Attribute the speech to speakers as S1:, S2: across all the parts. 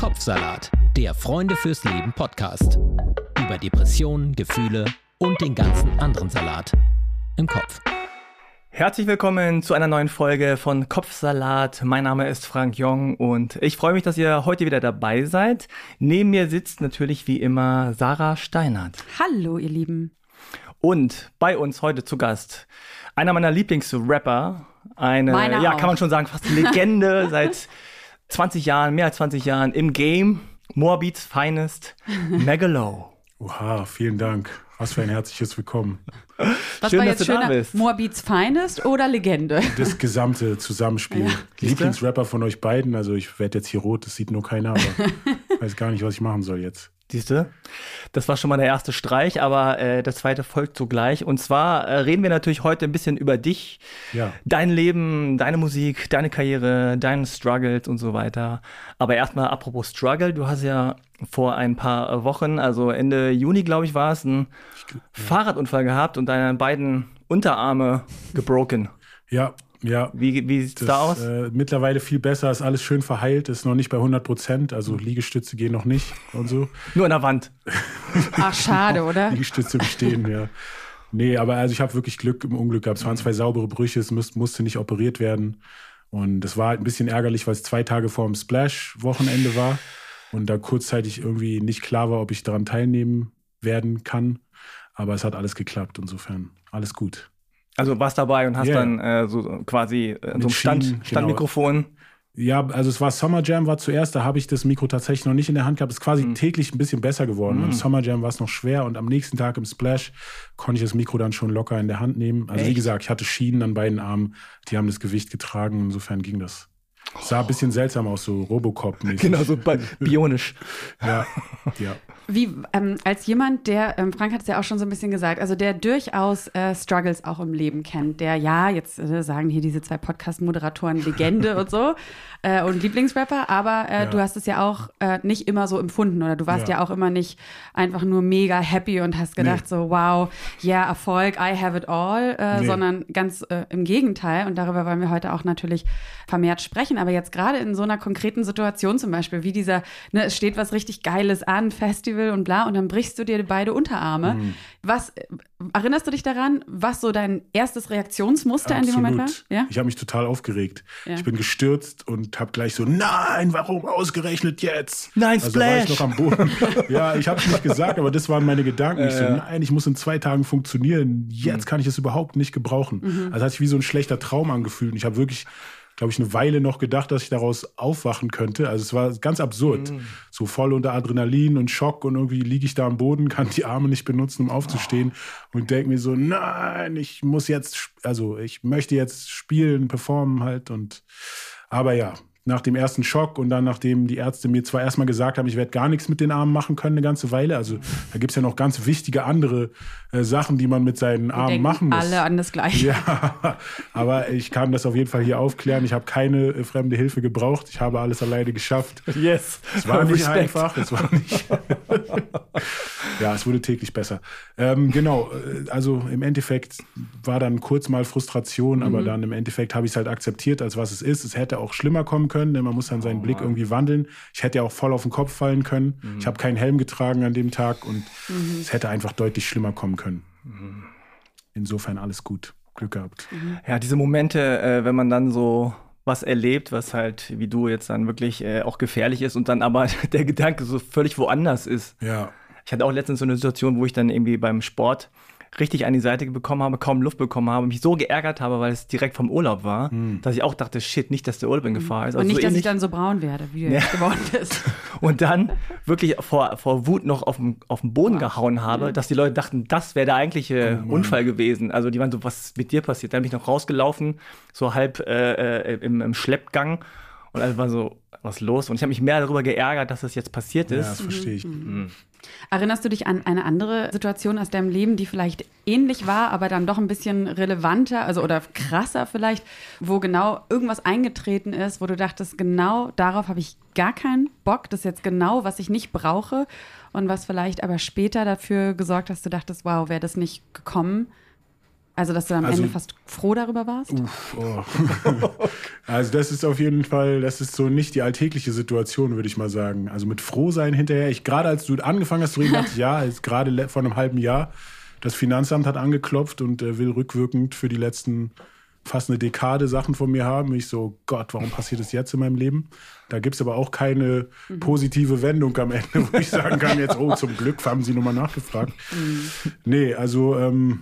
S1: Kopfsalat, der Freunde fürs Leben Podcast. Über Depressionen, Gefühle und den ganzen anderen Salat im Kopf.
S2: Herzlich willkommen zu einer neuen Folge von Kopfsalat. Mein Name ist Frank Jong und ich freue mich, dass ihr heute wieder dabei seid. Neben mir sitzt natürlich wie immer Sarah Steinert.
S3: Hallo, ihr Lieben.
S2: Und bei uns heute zu Gast einer meiner Lieblingsrapper, eine,
S3: Meiner
S2: ja,
S3: auch.
S2: kann man schon sagen, fast Legende seit 20 Jahren, mehr als 20 Jahren im Game. Moabits Finest, Megalo.
S4: Oha, vielen Dank. Was für ein herzliches Willkommen.
S3: Was
S2: Schön,
S3: war
S2: dass
S3: jetzt
S2: du da
S3: schöner?
S2: bist.
S3: Moabits Finest oder Legende?
S4: Das gesamte Zusammenspiel. Lieblingsrapper von euch beiden. Also ich werde jetzt hier rot, das sieht nur keiner, aber weiß gar nicht, was ich machen soll jetzt.
S2: Siehst du? Das war schon mal der erste Streich, aber äh, der zweite folgt sogleich. Und zwar äh, reden wir natürlich heute ein bisschen über dich,
S4: Ja.
S2: dein Leben, deine Musik, deine Karriere, deine Struggles und so weiter. Aber erstmal apropos Struggle, du hast ja vor ein paar Wochen, also Ende Juni, glaube ich, war es, einen Fahrradunfall gehabt und deine beiden Unterarme gebroken.
S4: Ja, ja.
S2: Wie, wie sieht's
S4: Das,
S2: da aus?
S4: Äh, mittlerweile viel besser, ist alles schön verheilt, ist noch nicht bei 100 Prozent, also Liegestütze gehen noch nicht und so.
S2: Nur an der Wand.
S3: Ach, schade, oder?
S4: Liegestütze bestehen, ja. Nee, aber also ich habe wirklich Glück im Unglück gehabt. Es waren zwei saubere Brüche, es muss, musste nicht operiert werden. Und das war halt ein bisschen ärgerlich, weil es zwei Tage vor dem Splash-Wochenende war und da kurzzeitig irgendwie nicht klar war, ob ich daran teilnehmen werden kann. Aber es hat alles geklappt, insofern alles gut.
S2: Also warst dabei und hast
S4: Ja.
S2: dann äh, so quasi äh, so ein Stand,
S4: Schienen, genau.
S2: Standmikrofon.
S4: Ja, also es war Summer Jam, war zuerst, da habe ich das Mikro tatsächlich noch nicht in der Hand gehabt. Es ist quasi
S2: Mhm.
S4: täglich ein bisschen besser geworden. Im Summer Jam war es noch schwer und am nächsten Tag im Splash konnte ich das Mikro dann schon locker in der Hand nehmen. Also wie
S2: Echt?
S4: gesagt, ich hatte Schienen an beiden Armen, die haben das Gewicht getragen, insofern ging das. Sah ein bisschen seltsam aus, so Robocop-mäßig.
S2: Genau, so bi- bionisch.
S4: Ja, ja.
S3: Wie, ähm, als jemand, der, ähm, Frank hat es ja auch schon so ein bisschen gesagt, also der durchaus äh, Struggles auch im Leben kennt, der, ja, jetzt äh, sagen hier diese zwei Podcast-Moderatoren Legende und so äh, und Lieblingsrapper, aber äh,
S4: Ja.
S3: du hast es ja auch äh, nicht immer so empfunden oder du warst ja.
S4: Ja.
S3: auch immer nicht einfach nur mega happy und hast gedacht
S4: Nee.
S3: so, wow, ja, Erfolg, I have it all, äh,
S4: Nee.
S3: sondern ganz äh, im Gegenteil und darüber wollen wir heute auch natürlich vermehrt sprechen, aber jetzt gerade in so einer konkreten Situation zum Beispiel, wie dieser, ne, es steht was richtig Geiles an, Festival und bla, und dann brichst du dir beide Unterarme.
S4: Mhm.
S3: Was, äh, erinnerst du dich daran, was so dein erstes Reaktionsmuster in dem Moment war? Ja?
S4: Ich habe mich total aufgeregt.
S3: Ja.
S4: Ich bin gestürzt und habe gleich so, nein, warum ausgerechnet jetzt?
S2: Nein,
S4: also war ich
S2: Splash.
S4: noch am Boden. ja, ich habe es nicht gesagt, aber das waren meine Gedanken. Ich so, nein, ich muss in zwei Tagen funktionieren. Jetzt kann ich es überhaupt nicht gebrauchen. Also hat sich wie so ein schlechter Traum angefühlt. Und ich habe wirklich, glaube ich, eine Weile noch gedacht, dass ich daraus aufwachen könnte. Also es war ganz absurd. So voll unter Adrenalin und Schock und irgendwie liege ich da am Boden, kann die Arme nicht benutzen, um aufzustehen und denke mir so, nein, ich muss jetzt, also ich möchte jetzt spielen, performen halt und aber ja, nach dem ersten Schock und dann nachdem die Ärzte mir zwar erstmal gesagt haben, ich werde gar nichts mit den Armen machen können eine ganze Weile, also da gibt es ja noch ganz wichtige andere äh, Sachen, die man mit seinen Armen
S3: Denken
S4: machen muss.
S3: alle an das Gleiche.
S4: Ja, aber ich kann das auf jeden Fall hier aufklären. Ich habe keine äh, fremde Hilfe gebraucht. Ich habe alles alleine geschafft.
S2: Yes.
S4: Es war nicht
S2: Respekt.
S4: einfach. Es war nicht. ja, es wurde täglich besser. Ähm, genau. äh, Also im Endeffekt war dann kurz mal Frustration, aber dann im Endeffekt habe ich es halt akzeptiert, als was es ist. Es hätte auch schlimmer kommen können, denn man muss dann seinen Blick irgendwie wandeln. Ich hätte ja auch voll auf den Kopf fallen können. Ich habe keinen Helm getragen an dem Tag und es hätte einfach deutlich schlimmer kommen können. Insofern alles gut. Glück gehabt.
S2: Ja, diese Momente, äh, wenn man dann so was erlebt, was halt, wie du jetzt dann wirklich äh, auch gefährlich ist und dann aber der Gedanke so völlig woanders ist.
S4: Ja.
S2: Ich hatte auch letztens so eine Situation, wo ich dann irgendwie beim Sport richtig an die Seite bekommen habe, kaum Luft bekommen habe, mich so geärgert habe, weil es direkt vom Urlaub war, dass ich auch dachte, shit, nicht, dass der Urlaub in Gefahr ist.
S3: Und
S2: Also
S3: nicht,
S2: so
S3: dass ich dann so braun werde, wie du jetzt geworden bist.
S2: und dann wirklich vor, vor Wut noch auf den, auf den Boden gehauen habe, dass die Leute dachten, das wäre der eigentliche Unfall gewesen. Also die waren so, was ist mit dir passiert? Dann bin ich noch rausgelaufen, so halb äh, äh, im, im Schleppgang und alles war so, was ist los? Und ich habe mich mehr darüber geärgert, dass das jetzt passiert
S4: Ja,
S2: ist.
S4: das verstehe ich.
S3: Erinnerst du dich an eine andere Situation aus deinem Leben, die vielleicht ähnlich war, aber dann doch ein bisschen relevanter, also oder krasser vielleicht, wo genau irgendwas eingetreten ist, wo du dachtest, genau darauf habe ich gar keinen Bock, das ist jetzt genau, was ich nicht brauche und was vielleicht aber später dafür gesorgt hast, du dachtest, wow, wäre das nicht gekommen, Also, dass du am
S4: Also-
S3: Ende fast froh darüber warst?
S4: Uff, oh. also das ist auf jeden Fall, das ist so nicht die alltägliche Situation, würde ich mal sagen. Also mit Frohsein hinterher. Ich gerade als du angefangen hast zu reden, dachte ich, ja, jetzt gerade vor einem halben Jahr, das Finanzamt hat angeklopft und äh, will rückwirkend für die letzten fast eine Dekade Sachen von mir haben. Ich so, Gott, warum passiert das jetzt in meinem Leben? Da gibt es aber auch keine positive Wendung am Ende, wo ich sagen kann, jetzt, oh, zum Glück haben sie nochmal nachgefragt. Nee, also ähm,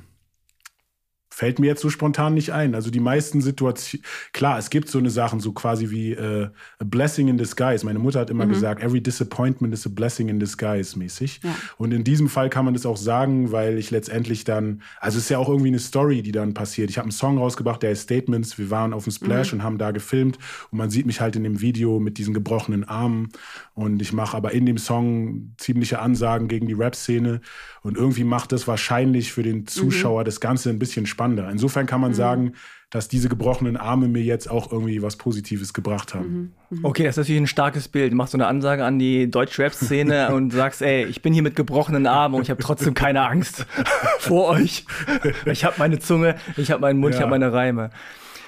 S4: fällt mir jetzt so spontan nicht ein. Also die meisten Situationen, klar, es gibt so eine Sachen, so quasi wie äh, a blessing in disguise. Meine Mutter hat immer gesagt, every disappointment is a blessing in disguise mäßig.
S3: Ja.
S4: Und in diesem Fall kann man das auch sagen, weil ich letztendlich dann, also es ist ja auch irgendwie eine Story, die dann passiert. Ich habe einen Song rausgebracht, der ist Statements. Wir waren auf dem Splash und haben da gefilmt und man sieht mich halt in dem Video mit diesen gebrochenen Armen und ich mache aber in dem Song ziemliche Ansagen gegen die Rap-Szene und irgendwie macht das wahrscheinlich für den Zuschauer das Ganze ein bisschen spannender. Insofern kann man sagen, dass diese gebrochenen Arme mir jetzt auch irgendwie was Positives gebracht haben.
S2: Okay, das ist natürlich ein starkes Bild. Du machst so eine Ansage an die Deutsch-Rap-Szene und sagst, ey, ich bin hier mit gebrochenen Armen und ich habe trotzdem keine Angst vor euch. Ich habe meine Zunge, ich habe meinen Mund, ich
S4: Ja.
S2: habe meine Reime.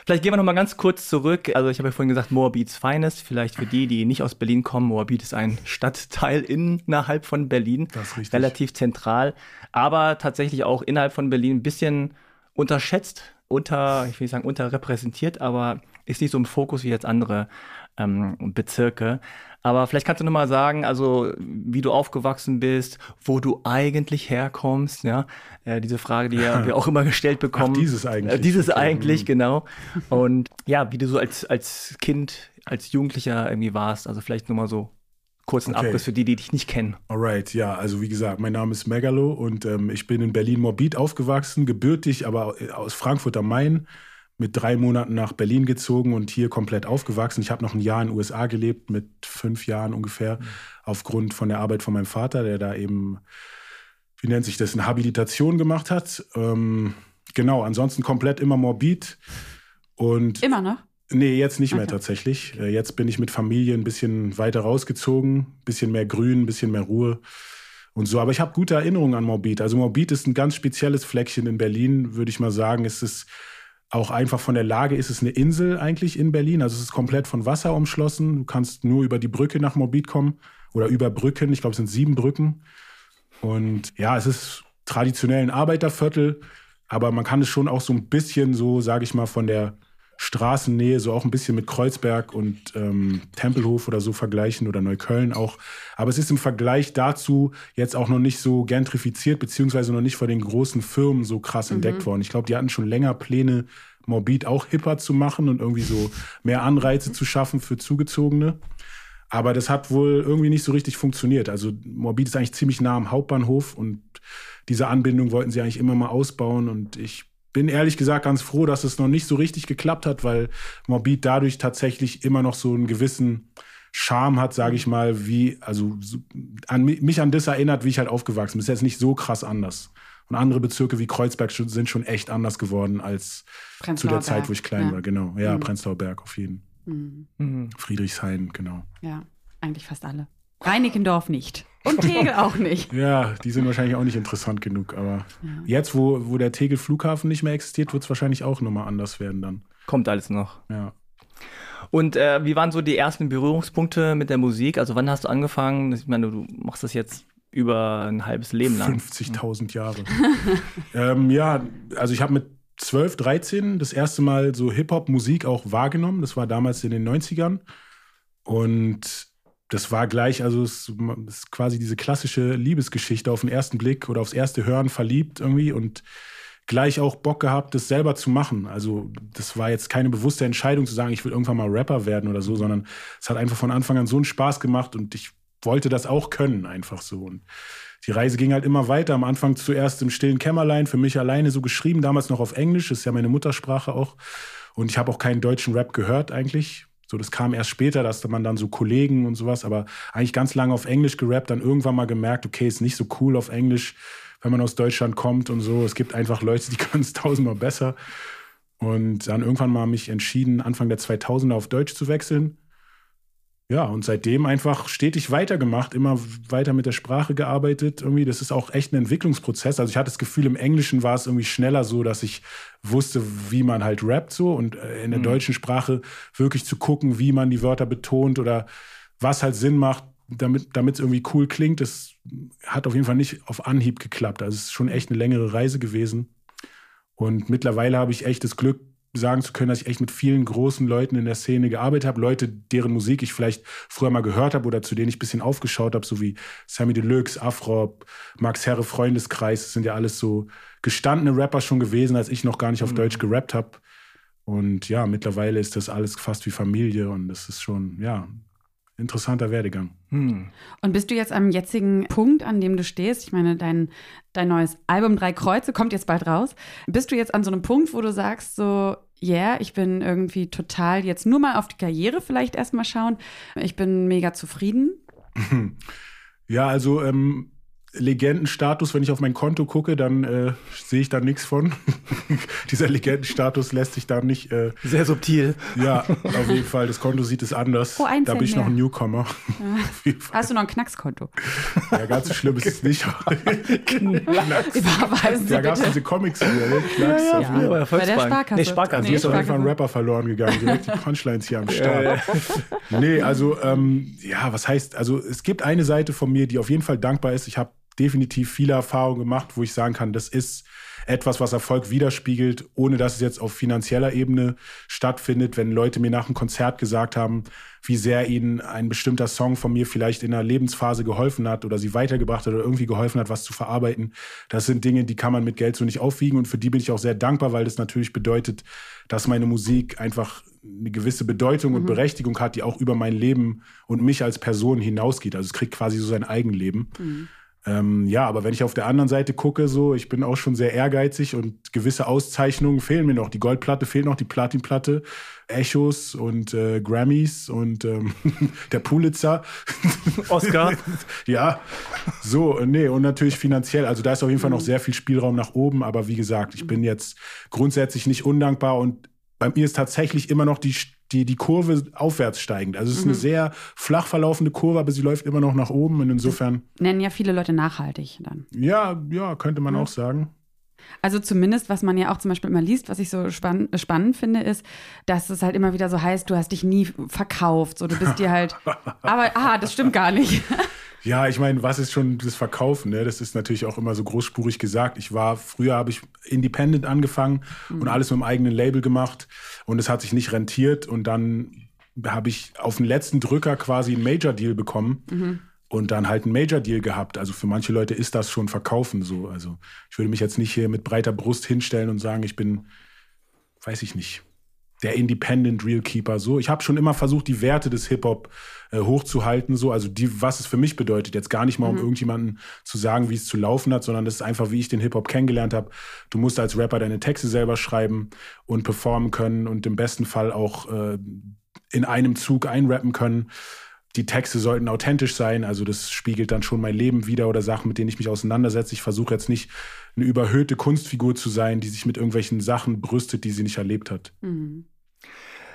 S2: Vielleicht gehen wir noch mal ganz kurz zurück. Also ich habe ja vorhin gesagt, Moabits Finest. Vielleicht für die, die nicht aus Berlin kommen. Moabit ist ein Stadtteil innerhalb von Berlin.
S4: Das ist richtig.
S2: Relativ zentral. Aber tatsächlich auch innerhalb von Berlin ein bisschen unterschätzt, unter, ich will nicht sagen unterrepräsentiert, aber ist nicht so im Fokus wie jetzt andere ähm, Bezirke. Aber vielleicht kannst du noch mal sagen, also wie du aufgewachsen bist, wo du eigentlich herkommst, ja, äh, diese Frage, die ja wir auch immer gestellt bekommen.
S4: dieses eigentlich.
S2: Äh, dieses
S4: Okay,
S2: eigentlich,
S4: mhm.
S2: genau. Und ja, wie du so als als Kind, als Jugendlicher irgendwie warst. Also vielleicht noch mal so kurzen
S4: Okay.
S2: Abriss für die, die dich nicht kennen.
S4: Alright, ja, also wie gesagt, mein Name ist Megalo und ähm, ich bin in Berlin-Morbid aufgewachsen, gebürtig, aber aus Frankfurt am Main, mit drei Monaten nach Berlin gezogen und hier komplett aufgewachsen. Ich habe noch ein Jahr in den USA gelebt, mit fünf Jahren ungefähr, aufgrund von der Arbeit von meinem Vater, der da eben, wie nennt sich das, eine Habilitation gemacht hat. Ähm, genau, ansonsten komplett immer Morbid. Und
S3: Immer noch?
S4: Nee, jetzt nicht mehr
S3: Okay.
S4: tatsächlich. Äh, Jetzt bin ich mit Familie ein bisschen weiter rausgezogen, bisschen mehr Grün, bisschen mehr Ruhe und so. Aber ich habe gute Erinnerungen an Morbid. Also Morbid ist ein ganz spezielles Fleckchen in Berlin, würde ich mal sagen. Es ist auch einfach von der Lage ist es eine Insel eigentlich in Berlin. Also es ist komplett von Wasser umschlossen. Du kannst nur über die Brücke nach Morbid kommen oder über Brücken. Ich glaube, es sind sieben Brücken. Und ja, es ist traditionell ein Arbeiterviertel, aber man kann es schon auch so ein bisschen so, sage ich mal, von der Straßennähe, so auch ein bisschen mit Kreuzberg und ähm, Tempelhof oder so vergleichen oder Neukölln auch. Aber es ist im Vergleich dazu jetzt auch noch nicht so gentrifiziert, beziehungsweise noch nicht von den großen Firmen so krass entdeckt worden. Ich glaube, die hatten schon länger Pläne, Morbid auch hipper zu machen und irgendwie so mehr Anreize zu schaffen für Zugezogene. Aber das hat wohl irgendwie nicht so richtig funktioniert. Also Morbid ist eigentlich ziemlich nah am Hauptbahnhof und diese Anbindung wollten sie eigentlich immer mal ausbauen. Und ich bin ehrlich gesagt ganz froh, dass es noch nicht so richtig geklappt hat, weil Morbid dadurch tatsächlich immer noch so einen gewissen Charme hat, sage ich mal, wie, also so, an mi- mich an das erinnert, wie ich halt aufgewachsen bin. Ist jetzt nicht so krass anders. Und andere Bezirke wie Kreuzberg schon- sind schon echt anders geworden als zu der Zeit, wo ich klein
S3: ja.
S4: war. Genau. Ja,
S3: Mhm.
S4: Prenzlauer Berg auf jeden.
S3: Mhm.
S2: Mhm.
S4: Friedrichshain, genau.
S3: Ja, eigentlich fast alle. Reinickendorf nicht. Und Tegel auch nicht.
S4: Ja, die sind wahrscheinlich auch nicht interessant genug, aber jetzt, wo, wo der Tegel Flughafen nicht mehr existiert, wird es wahrscheinlich auch nochmal anders werden dann.
S2: Kommt alles noch.
S4: Ja.
S2: Und äh, wie waren so die ersten Berührungspunkte mit der Musik? Also wann hast du angefangen? Ich meine, du machst das jetzt über ein halbes Leben lang.
S4: 50.000 Jahre. ähm, ja, also ich habe mit 12, 13 das erste Mal so Hip-Hop-Musik auch wahrgenommen. Das war damals in den 90ern. Und das war gleich, also es ist quasi diese klassische Liebesgeschichte auf den ersten Blick oder aufs erste Hören verliebt irgendwie und gleich auch Bock gehabt, das selber zu machen. Also das war jetzt keine bewusste Entscheidung zu sagen, ich will irgendwann mal Rapper werden oder so, sondern es hat einfach von Anfang an so einen Spaß gemacht und ich wollte das auch können, einfach so. Und die Reise ging halt immer weiter. Am Anfang zuerst im stillen Kämmerlein, für mich alleine so geschrieben, damals noch auf Englisch, ist ja meine Muttersprache auch. Und ich habe auch keinen deutschen Rap gehört eigentlich. So, das kam erst später, dass man dann so Kollegen und sowas, aber eigentlich ganz lange auf Englisch gerappt, dann irgendwann mal gemerkt, okay, ist nicht so cool auf Englisch, wenn man aus Deutschland kommt und so. Es gibt einfach Leute, die können es tausendmal besser. Und dann irgendwann mal mich entschieden, Anfang der 2000er auf Deutsch zu wechseln. Ja, und seitdem einfach stetig weitergemacht, immer weiter mit der Sprache gearbeitet. Irgendwie, das ist auch echt ein Entwicklungsprozess. Also ich hatte das Gefühl, im Englischen war es irgendwie schneller so, dass ich wusste, wie man halt rappt so und äh, in der mhm. deutschen Sprache wirklich zu gucken, wie man die Wörter betont oder was halt Sinn macht, damit es irgendwie cool klingt. Das hat auf jeden Fall nicht auf Anhieb geklappt. Also es ist schon echt eine längere Reise gewesen. Und mittlerweile habe ich echt das Glück, sagen zu können, dass ich echt mit vielen großen Leuten in der Szene gearbeitet habe. Leute, deren Musik ich vielleicht früher mal gehört habe oder zu denen ich ein bisschen aufgeschaut habe, so wie Sammy Deluxe, Afro, Max Herre Freundeskreis. Das sind ja alles so gestandene Rapper schon gewesen, als ich noch gar nicht auf mhm. Deutsch gerappt habe. Und ja, mittlerweile ist das alles fast wie Familie und das ist schon, ja, interessanter Werdegang. Hm.
S3: Und bist du jetzt am jetzigen Punkt, an dem du stehst? Ich meine, dein, dein neues Album Drei Kreuze kommt jetzt bald raus. Bist du jetzt an so einem Punkt, wo du sagst, so, ja, yeah, ich bin irgendwie total jetzt nur mal auf die Karriere vielleicht erstmal schauen. Ich bin mega zufrieden?
S4: Ja, also ähm, Legendenstatus, wenn ich auf mein Konto gucke, dann äh, sehe ich da nichts von. Dieser Legendenstatus lässt sich da nicht. Äh,
S2: Sehr subtil.
S4: Ja, auf jeden Fall. Das Konto sieht es anders. Oh, da bin ich mehr. noch ein Newcomer.
S3: Ja. Hast du noch ein Knackskonto?
S4: Ja, ganz so schlimm ist es nicht. Überweisen Sie Da gab es diese Comics wieder, ne? Knacks. Ja, ja. Ja. Bei der Sparkasse. Nee, Sparkasse. Nee, Hier ist auf jeden Fall ein Rapper verloren gegangen. Direkt die Punchlines hier am Start. nee, also, ähm, ja, was heißt, also es gibt eine Seite von mir, die auf jeden Fall dankbar ist. Ich habe definitiv viele Erfahrungen gemacht, wo ich sagen kann, das ist etwas, was Erfolg widerspiegelt, ohne dass es jetzt auf finanzieller Ebene stattfindet. Wenn Leute mir nach einem Konzert gesagt haben, wie sehr ihnen ein bestimmter Song von mir vielleicht in einer Lebensphase geholfen hat oder sie weitergebracht hat oder irgendwie geholfen hat, was zu verarbeiten. Das sind Dinge, die kann man mit Geld so nicht aufwiegen und für die bin ich auch sehr dankbar, weil das natürlich bedeutet, dass meine Musik einfach eine gewisse Bedeutung und mhm. Berechtigung hat, die auch über mein Leben und mich als Person hinausgeht. Also es kriegt quasi so sein Eigenleben. Mhm. Ähm, ja, aber wenn ich auf der anderen Seite gucke, so, ich bin auch schon sehr ehrgeizig und gewisse Auszeichnungen fehlen mir noch. Die Goldplatte fehlt noch, die Platinplatte, Echos und äh, Grammys und ähm, der Pulitzer.
S2: Oscar.
S4: ja, so, nee, und natürlich finanziell. Also da ist auf jeden Fall noch mhm. sehr viel Spielraum nach oben, aber wie gesagt, ich bin jetzt grundsätzlich nicht undankbar und bei mir ist tatsächlich immer noch die die, die Kurve aufwärts steigend. Also es ist mhm. eine sehr flach verlaufende Kurve, aber sie läuft immer noch nach oben. Und insofern.
S3: Das nennen ja viele Leute nachhaltig dann.
S4: Ja, ja, könnte man ja. auch sagen.
S3: Also zumindest, was man ja auch zum Beispiel immer liest, was ich so spann spannend finde, ist, dass es halt immer wieder so heißt, du hast dich nie verkauft, so du bist dir halt. aber ah, das stimmt gar nicht.
S4: Ja, ich meine, was ist schon das Verkaufen? Ne? Das ist natürlich auch immer so großspurig gesagt. Ich war, früher habe ich independent angefangen mhm. und alles mit dem eigenen Label gemacht und es hat sich nicht rentiert und dann habe ich auf den letzten Drücker quasi einen Major-Deal bekommen. Mhm. Und dann halt einen Major-Deal gehabt. Also für manche Leute ist das schon Verkaufen so. Also ich würde mich jetzt nicht hier mit breiter Brust hinstellen und sagen, ich bin, weiß ich nicht, der Independent Real Keeper. So, ich habe schon immer versucht, die Werte des Hip Hop äh, hochzuhalten. So, also die, was es für mich bedeutet. Jetzt gar nicht mal, um mhm. irgendjemanden zu sagen, wie es zu laufen hat, sondern das ist einfach, wie ich den Hip Hop kennengelernt habe. Du musst als Rapper deine Texte selber schreiben und performen können und im besten Fall auch äh, in einem Zug einrappen können. Die Texte sollten authentisch sein, also das spiegelt dann schon mein Leben wieder oder Sachen, mit denen ich mich auseinandersetze. Ich versuche jetzt nicht eine überhöhte Kunstfigur zu sein, die sich mit irgendwelchen Sachen brüstet, die sie nicht erlebt hat. Mhm.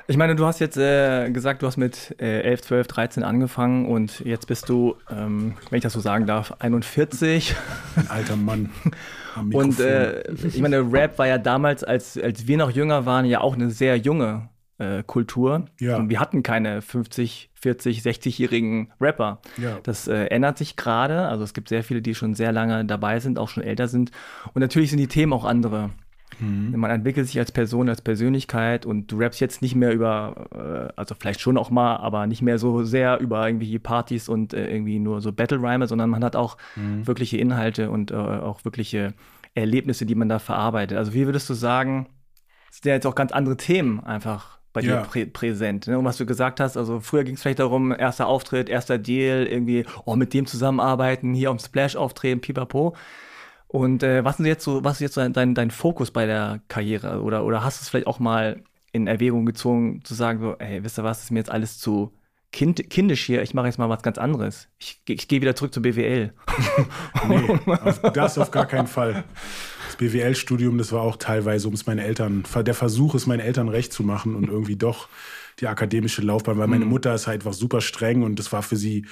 S2: Ich meine, du hast jetzt äh, gesagt, du hast mit äh, 11, 12, 13 angefangen und jetzt bist du, ähm, wenn ich das so sagen darf, 41.
S4: Ein alter Mann.
S2: und äh, ich meine, Rap war ja damals, als, als wir noch jünger waren, ja auch eine sehr junge äh, Kultur. Ja. Und wir hatten keine 50, 40, 60-jährigen Rapper. Ja. Das äh, ändert sich gerade. Also es gibt sehr viele, die schon sehr lange dabei sind, auch schon älter sind. Und natürlich sind die Themen auch andere. Mhm. Man entwickelt sich als Person, als Persönlichkeit und du rappst jetzt nicht mehr über, äh, also vielleicht schon auch mal, aber nicht mehr so sehr über irgendwie Partys und äh, irgendwie nur so Battle-Rhyme, sondern man hat auch mhm. wirkliche Inhalte und äh, auch wirkliche Erlebnisse, die man da verarbeitet. Also wie würdest du sagen, sind ja jetzt auch ganz andere Themen einfach bei dir prä präsent. Ne? Und was du gesagt hast, also früher ging es vielleicht darum, erster Auftritt, erster Deal, irgendwie, oh, mit dem zusammenarbeiten, hier am Splash auftreten, pipapo. Und äh, was ist jetzt so, was ist jetzt so dein, dein Fokus bei der Karriere? Oder, oder hast du es vielleicht auch mal in Erwägung gezogen, zu sagen, so, ey, wisst ihr was, ist mir jetzt alles zu kind, kindisch hier, ich mache jetzt mal was ganz anderes. Ich, ich gehe wieder zurück zur BWL.
S4: nee, auf, das auf gar keinen Fall. Das BWL-Studium, das war auch teilweise, um es meinen Eltern, der Versuch, es meinen Eltern recht zu machen und irgendwie doch die akademische Laufbahn, weil meine mhm. Mutter ist halt einfach super streng und das war für sie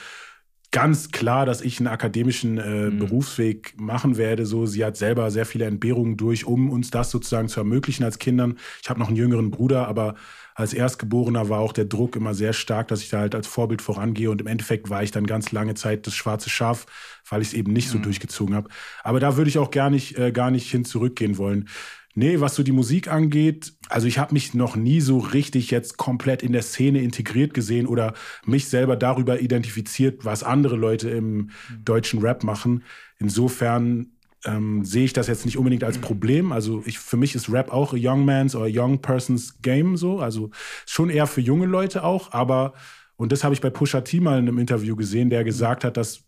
S4: ganz klar, dass ich einen akademischen äh, mhm. Berufsweg machen werde. So, sie hat selber sehr viele Entbehrungen durch, um uns das sozusagen zu ermöglichen als Kindern. Ich habe noch einen jüngeren Bruder, aber als Erstgeborener war auch der Druck immer sehr stark, dass ich da halt als Vorbild vorangehe. Und im Endeffekt war ich dann ganz lange Zeit das schwarze Schaf, weil ich es eben nicht so mhm. durchgezogen habe. Aber da würde ich auch gar nicht, äh, gar nicht hin zurückgehen wollen. Nee, was so die Musik angeht, also ich habe mich noch nie so richtig jetzt komplett in der Szene integriert gesehen oder mich selber darüber identifiziert, was andere Leute im deutschen Rap machen. Insofern ähm, sehe ich das jetzt nicht unbedingt als Problem. Also ich, für mich ist Rap auch a young man's a young person's game so. Also schon eher für junge Leute auch. Aber, und das habe ich bei Pusha T mal in einem Interview gesehen, der gesagt hat, dass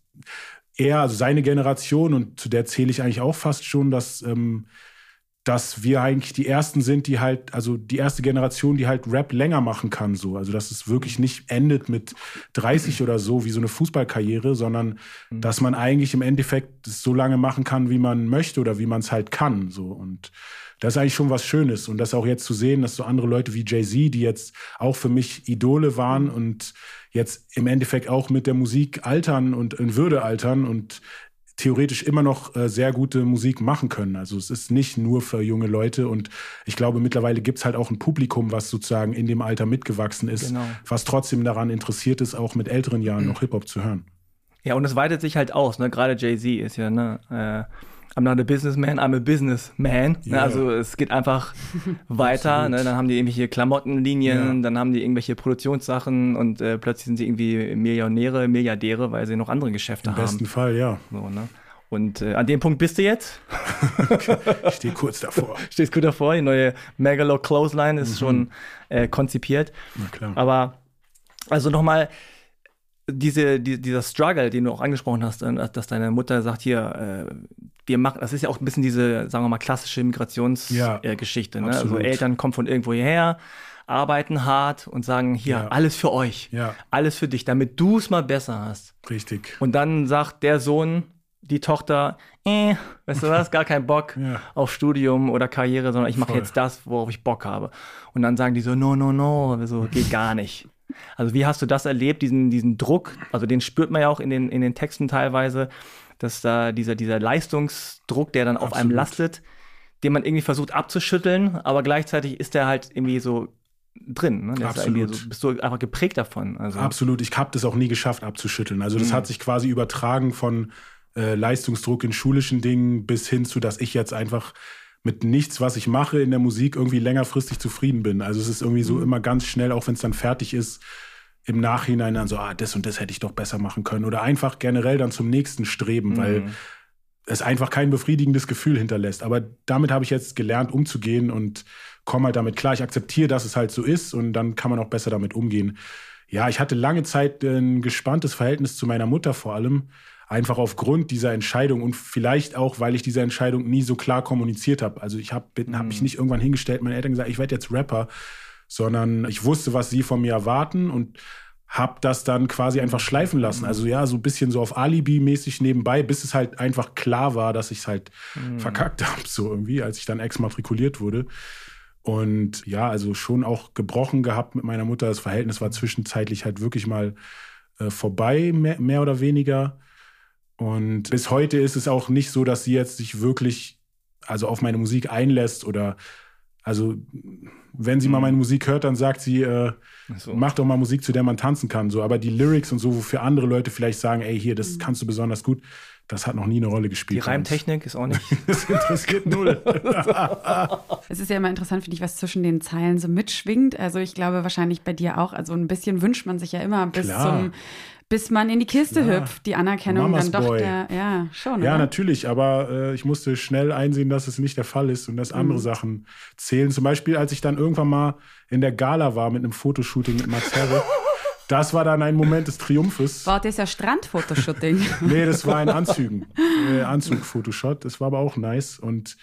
S4: er, also seine Generation, und zu der zähle ich eigentlich auch fast schon, dass ähm, dass wir eigentlich die ersten sind, die halt, also die erste Generation, die halt Rap länger machen kann, so. Also, dass es wirklich nicht endet mit 30 oder so, wie so eine Fußballkarriere, sondern mhm. dass man eigentlich im Endeffekt es so lange machen kann, wie man möchte oder wie man es halt kann, so. Und das ist eigentlich schon was Schönes. Und das auch jetzt zu sehen, dass so andere Leute wie Jay-Z, die jetzt auch für mich Idole waren mhm. und jetzt im Endeffekt auch mit der Musik altern und in Würde altern und theoretisch immer noch äh, sehr gute Musik machen können. Also es ist nicht nur für junge Leute und ich glaube, mittlerweile gibt es halt auch ein Publikum, was sozusagen in dem Alter mitgewachsen ist, genau. was trotzdem daran interessiert ist, auch mit älteren Jahren noch Hip-Hop zu hören.
S2: Ja, und es weitet sich halt aus, ne? Gerade Jay-Z ist ja, ne? Äh I'm not a businessman, I'm a businessman. Yeah. Also es geht einfach weiter. Ne? Dann haben die irgendwelche Klamottenlinien, ja. dann haben die irgendwelche Produktionssachen und äh, plötzlich sind sie irgendwie Millionäre, Milliardäre, weil sie noch andere Geschäfte
S4: Im
S2: haben.
S4: Im besten Fall, ja.
S2: So, ne? Und äh, an dem Punkt bist du jetzt.
S4: ich stehe kurz davor.
S2: Stehst kurz davor. Die neue Megalo Clothesline ist mhm. schon äh, konzipiert.
S4: Na klar.
S2: Aber also nochmal, diese, die, dieser Struggle, den du auch angesprochen hast, äh, dass deine Mutter sagt, hier, äh, wir machen, das ist ja auch ein bisschen diese, sagen wir mal, klassische Migrationsgeschichte. Ja, ne? Also Eltern kommen von irgendwo hierher, arbeiten hart und sagen, hier, ja. alles für euch,
S4: ja.
S2: alles für dich, damit du es mal besser hast.
S4: Richtig.
S2: Und dann sagt der Sohn, die Tochter, äh, weißt du was, gar keinen Bock ja. auf Studium oder Karriere, sondern ich mache jetzt das, worauf ich Bock habe. Und dann sagen die so, no, no, no, so geht gar nicht. Also wie hast du das erlebt, diesen, diesen Druck? Also den spürt man ja auch in den, in den Texten teilweise, dass da dieser, dieser Leistungsdruck, der dann auf Absolut. einem lastet, den man irgendwie versucht abzuschütteln, aber gleichzeitig ist der halt irgendwie so drin. Ne? Der
S4: Absolut.
S2: So, bist du einfach geprägt davon. Also.
S4: Absolut. Ich habe das auch nie geschafft abzuschütteln. Also das mhm. hat sich quasi übertragen von äh, Leistungsdruck in schulischen Dingen bis hin zu, dass ich jetzt einfach mit nichts, was ich mache in der Musik, irgendwie längerfristig zufrieden bin. Also es ist irgendwie so mhm. immer ganz schnell, auch wenn es dann fertig ist, im Nachhinein dann so, ah, das und das hätte ich doch besser machen können. Oder einfach generell dann zum nächsten streben, mhm. weil es einfach kein befriedigendes Gefühl hinterlässt. Aber damit habe ich jetzt gelernt, umzugehen und komme halt damit klar. Ich akzeptiere, dass es halt so ist und dann kann man auch besser damit umgehen. Ja, ich hatte lange Zeit ein gespanntes Verhältnis zu meiner Mutter vor allem. Einfach aufgrund dieser Entscheidung und vielleicht auch, weil ich diese Entscheidung nie so klar kommuniziert habe. Also ich habe hab mich mhm. nicht irgendwann hingestellt, meine Eltern gesagt, ich werde jetzt Rapper, sondern ich wusste, was sie von mir erwarten und habe das dann quasi einfach schleifen lassen. Also ja, so ein bisschen so auf Alibi-mäßig nebenbei, bis es halt einfach klar war, dass ich es halt mhm. verkackt habe, so irgendwie, als ich dann exmatrikuliert wurde. Und ja, also schon auch gebrochen gehabt mit meiner Mutter. Das Verhältnis war zwischenzeitlich halt wirklich mal äh, vorbei, mehr, mehr oder weniger. Und bis heute ist es auch nicht so, dass sie jetzt sich wirklich also auf meine Musik einlässt oder also, wenn sie mhm. mal meine Musik hört, dann sagt sie, äh, so. mach doch mal Musik, zu der man tanzen kann. So, aber die Lyrics und so, wofür andere Leute vielleicht sagen, ey, hier, das mhm. kannst du besonders gut, das hat noch nie eine Rolle gespielt.
S2: Die Reimtechnik ist auch nicht. das interessiert null.
S3: es ist ja immer interessant, finde ich, was zwischen den Zeilen so mitschwingt. Also ich glaube wahrscheinlich bei dir auch. Also ein bisschen wünscht man sich ja immer bis Klar. zum bis man in die Kiste ja. hüpft, die Anerkennung Mamas dann doch Boy. der, ja, schon.
S4: Ja, oder? natürlich, aber äh, ich musste schnell einsehen, dass es nicht der Fall ist und dass andere mhm. Sachen zählen. Zum Beispiel, als ich dann irgendwann mal in der Gala war mit einem Fotoshooting mit Max Herre. Das war dann ein Moment des Triumphes.
S3: War das ja Strandfotoshooting?
S4: nee, das war ein Anzügen. Äh, Anzug-Fotoshot. Das war aber auch nice. Und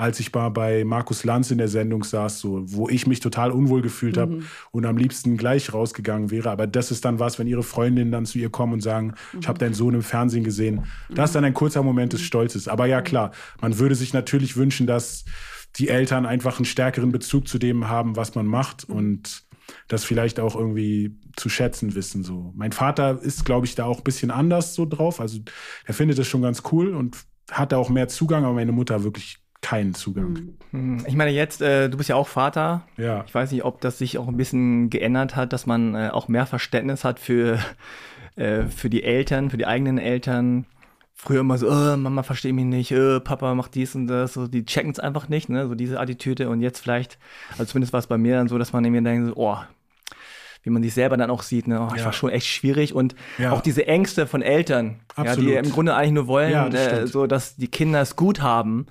S4: als ich mal bei Markus Lanz in der Sendung saß, so, wo ich mich total unwohl gefühlt habe
S3: Mhm.
S4: und am liebsten gleich rausgegangen wäre. Aber das ist dann was, wenn ihre Freundinnen dann zu ihr kommen und sagen, ich habe deinen Sohn im Fernsehen gesehen. Das ist dann ein kurzer Moment des Stolzes. Aber ja, klar, man würde sich natürlich wünschen, dass die Eltern einfach einen stärkeren Bezug zu dem haben, was man macht und das vielleicht auch irgendwie zu schätzen wissen. So. Mein Vater ist, glaube ich, da auch ein bisschen anders so drauf. Also er findet das schon ganz cool und hat da auch mehr Zugang, aber meine Mutter wirklich keinen Zugang.
S2: Hm, Ich meine, jetzt, äh, du bist ja auch Vater.
S4: Ja.
S2: Ich weiß nicht, ob das sich auch ein bisschen geändert hat, dass man äh, auch mehr Verständnis hat für, äh, für die Eltern, für die eigenen Eltern. Früher immer so, äh, Mama versteht mich nicht, äh, Papa macht dies und das, so, die checken es einfach nicht, ne, so diese Attitüde. Und jetzt vielleicht, also zumindest war es bei mir dann so, dass man irgendwie denkt, so, oh, wie man sich selber dann auch sieht, ne, oh, ich
S4: Ja.
S2: war schon echt schwierig. Und
S4: Ja.
S2: auch diese Ängste von Eltern, ja, die im Grunde eigentlich nur wollen, äh, so, dass die Kinder es gut haben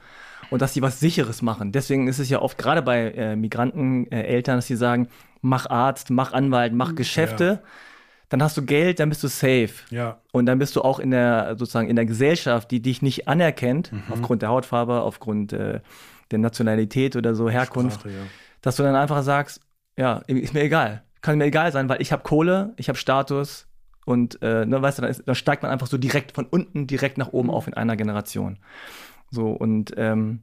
S2: und dass sie was Sicheres machen. Deswegen ist es ja oft gerade bei äh, Migranten, äh, Eltern, dass sie sagen, mach Arzt, mach Anwalt, mach Geschäfte, dann hast du Geld, dann bist du safe.
S4: Ja.
S2: Und dann bist du auch in der, sozusagen in der Gesellschaft, die dich nicht anerkennt,
S4: Mhm.
S2: aufgrund der Hautfarbe, aufgrund äh, der Nationalität oder so, Herkunft,
S4: Sprache, ja.
S2: dass du dann einfach sagst, ja, ist mir egal. Kann mir egal sein, weil ich habe Kohle, ich habe Status und äh, ne, weißt du, dann, ist, dann steigt man einfach so direkt von unten direkt nach oben auf in einer Generation. So und ähm,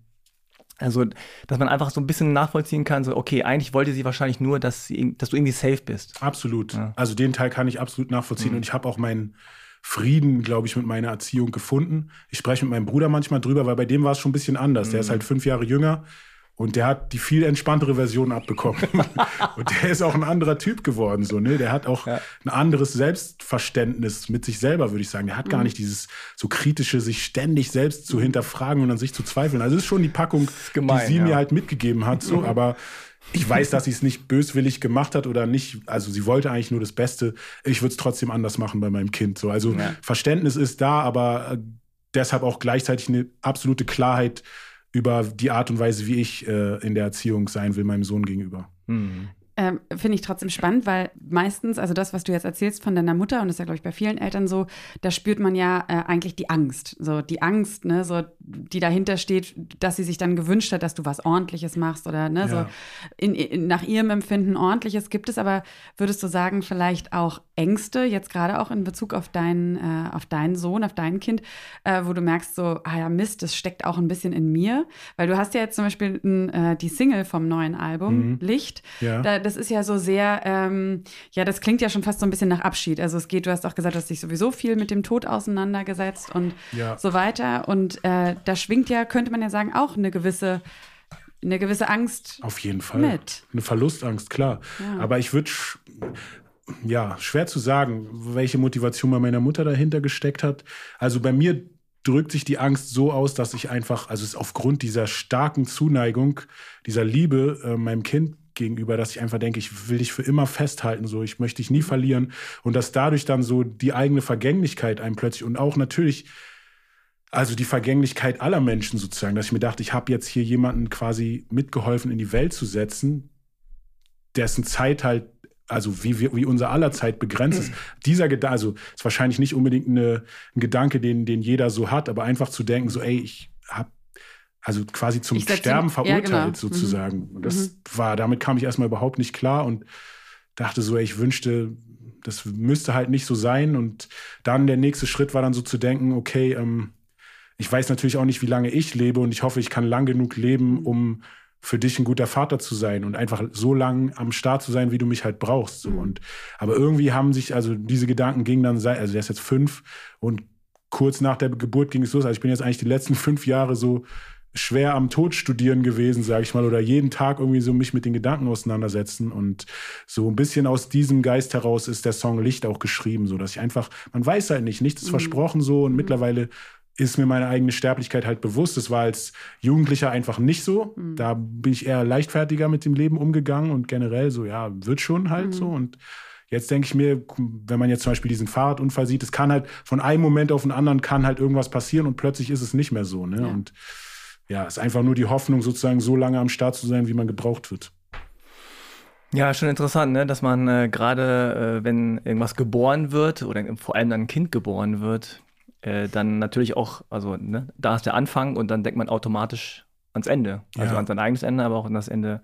S2: also, dass man einfach so ein bisschen nachvollziehen kann, so, okay, eigentlich wollte sie wahrscheinlich nur, dass, sie, dass du irgendwie safe bist.
S4: Absolut.
S2: Ja.
S4: Also den Teil kann ich absolut nachvollziehen und ich habe auch meinen Frieden, glaube ich, mit meiner Erziehung gefunden. Ich spreche mit meinem Bruder manchmal drüber, weil bei dem war es schon ein bisschen anders. Der ist halt fünf Jahre jünger und der hat die viel entspanntere Version abbekommen. und der ist auch ein anderer Typ geworden, so, ne? Der hat auch
S2: Ja.
S4: ein anderes Selbstverständnis mit sich selber, würde ich sagen. Der hat gar nicht dieses so kritische, sich ständig selbst zu hinterfragen und an sich zu zweifeln. Also das ist schon die Packung,
S2: gemein,
S4: die sie
S2: ja.
S4: mir halt mitgegeben hat, so, aber ich weiß, dass sie es nicht böswillig gemacht hat oder nicht. Also sie wollte eigentlich nur das Beste. Ich würde es trotzdem anders machen bei meinem Kind. So, also
S2: Ja.
S4: Verständnis ist da, aber äh, deshalb auch gleichzeitig eine absolute Klarheit über die Art und Weise, wie ich äh, in der Erziehung sein will meinem Sohn gegenüber.
S3: Ähm, Finde ich trotzdem spannend, weil meistens, also das, was du jetzt erzählst von deiner Mutter, und das ist ja, glaube ich, bei vielen Eltern so, da spürt man ja äh, eigentlich die Angst. So die Angst, ne, so, die dahinter steht, dass sie sich dann gewünscht hat, dass du was Ordentliches machst oder ne,
S4: Ja.
S3: so in, in, nach ihrem Empfinden Ordentliches. Gibt es aber, würdest du sagen, vielleicht auch Ängste, jetzt gerade auch in Bezug auf deinen, äh, auf deinen Sohn, auf dein Kind, äh, wo du merkst, so, ah ja, Mist, das steckt auch ein bisschen in mir. Weil du hast ja jetzt zum Beispiel äh, die Single vom neuen Album, Licht.
S4: Mhm. Ja.
S3: Da, das ist ja so sehr, ähm, ja, das klingt ja schon fast so ein bisschen nach Abschied. Also es geht, du hast auch gesagt, du hast dich sowieso viel mit dem Tod auseinandergesetzt und
S4: Ja.
S3: so weiter. Und äh, da schwingt ja, könnte man ja sagen, auch eine gewisse, eine gewisse Angst.
S4: Auf jeden Fall.
S3: Mit.
S4: Eine Verlustangst, klar.
S3: Ja.
S4: Aber ich würde, sch ja, schwer zu sagen, welche Motivation bei meiner Mutter dahinter gesteckt hat. Also bei mir drückt sich die Angst so aus, dass ich einfach, also es ist aufgrund dieser starken Zuneigung, dieser Liebe äh, meinem Kind gegenüber, dass ich einfach denke, ich will dich für immer festhalten, so ich möchte dich nie verlieren und dass dadurch dann so die eigene Vergänglichkeit einem plötzlich und auch natürlich also die Vergänglichkeit aller Menschen sozusagen, dass ich mir dachte, ich habe jetzt hier jemanden quasi mitgeholfen in die Welt zu setzen, dessen Zeit halt, also wie, wie, wie unser aller Zeit begrenzt ist. Dieser Gedanke, also ist wahrscheinlich nicht unbedingt eine, ein Gedanke, den, den jeder so hat, aber einfach zu denken, so, ey, ich habe also quasi zum Sterben
S3: ja,
S4: verurteilt
S3: genau. Mhm.
S4: sozusagen. Und das war, damit kam ich erstmal überhaupt nicht klar und dachte so, ey, ich wünschte, das müsste halt nicht so sein. Und dann der nächste Schritt war dann so zu denken, okay, ähm, ich weiß natürlich auch nicht, wie lange ich lebe und ich hoffe, ich kann lang genug leben, um für dich ein guter Vater zu sein und einfach so lang am Start zu sein, wie du mich halt brauchst. So. Und, aber irgendwie haben sich, also diese Gedanken gingen dann, sei- also der ist jetzt fünf und kurz nach der Geburt ging es los. Also ich bin jetzt eigentlich die letzten fünf Jahre so schwer am Tod studieren gewesen, sage ich mal, oder jeden Tag irgendwie so mich mit den Gedanken auseinandersetzen und so ein bisschen aus diesem Geist heraus ist der Song Licht auch geschrieben, so dass ich einfach, man weiß halt nicht, nichts ist versprochen so und mittlerweile ist mir meine eigene Sterblichkeit halt bewusst. Das war als Jugendlicher einfach nicht so. Da bin ich eher leichtfertiger mit dem Leben umgegangen und generell so, ja, wird schon halt so und Jetzt denke ich mir, wenn man jetzt zum Beispiel diesen Fahrradunfall sieht, es kann halt von einem Moment auf den anderen kann halt irgendwas passieren und plötzlich ist es nicht mehr so. Ne?
S3: Ja.
S4: Und ja, ist einfach nur die Hoffnung, sozusagen so lange am Start zu sein, wie man gebraucht wird.
S2: Ja, schon interessant, ne? dass man äh, gerade, äh, wenn irgendwas geboren wird oder vor allem dann ein Kind geboren wird, äh, dann natürlich auch, also ne, da ist der Anfang und dann denkt man automatisch ans Ende. Also
S4: Ja.
S2: an sein eigenes Ende, aber auch an das Ende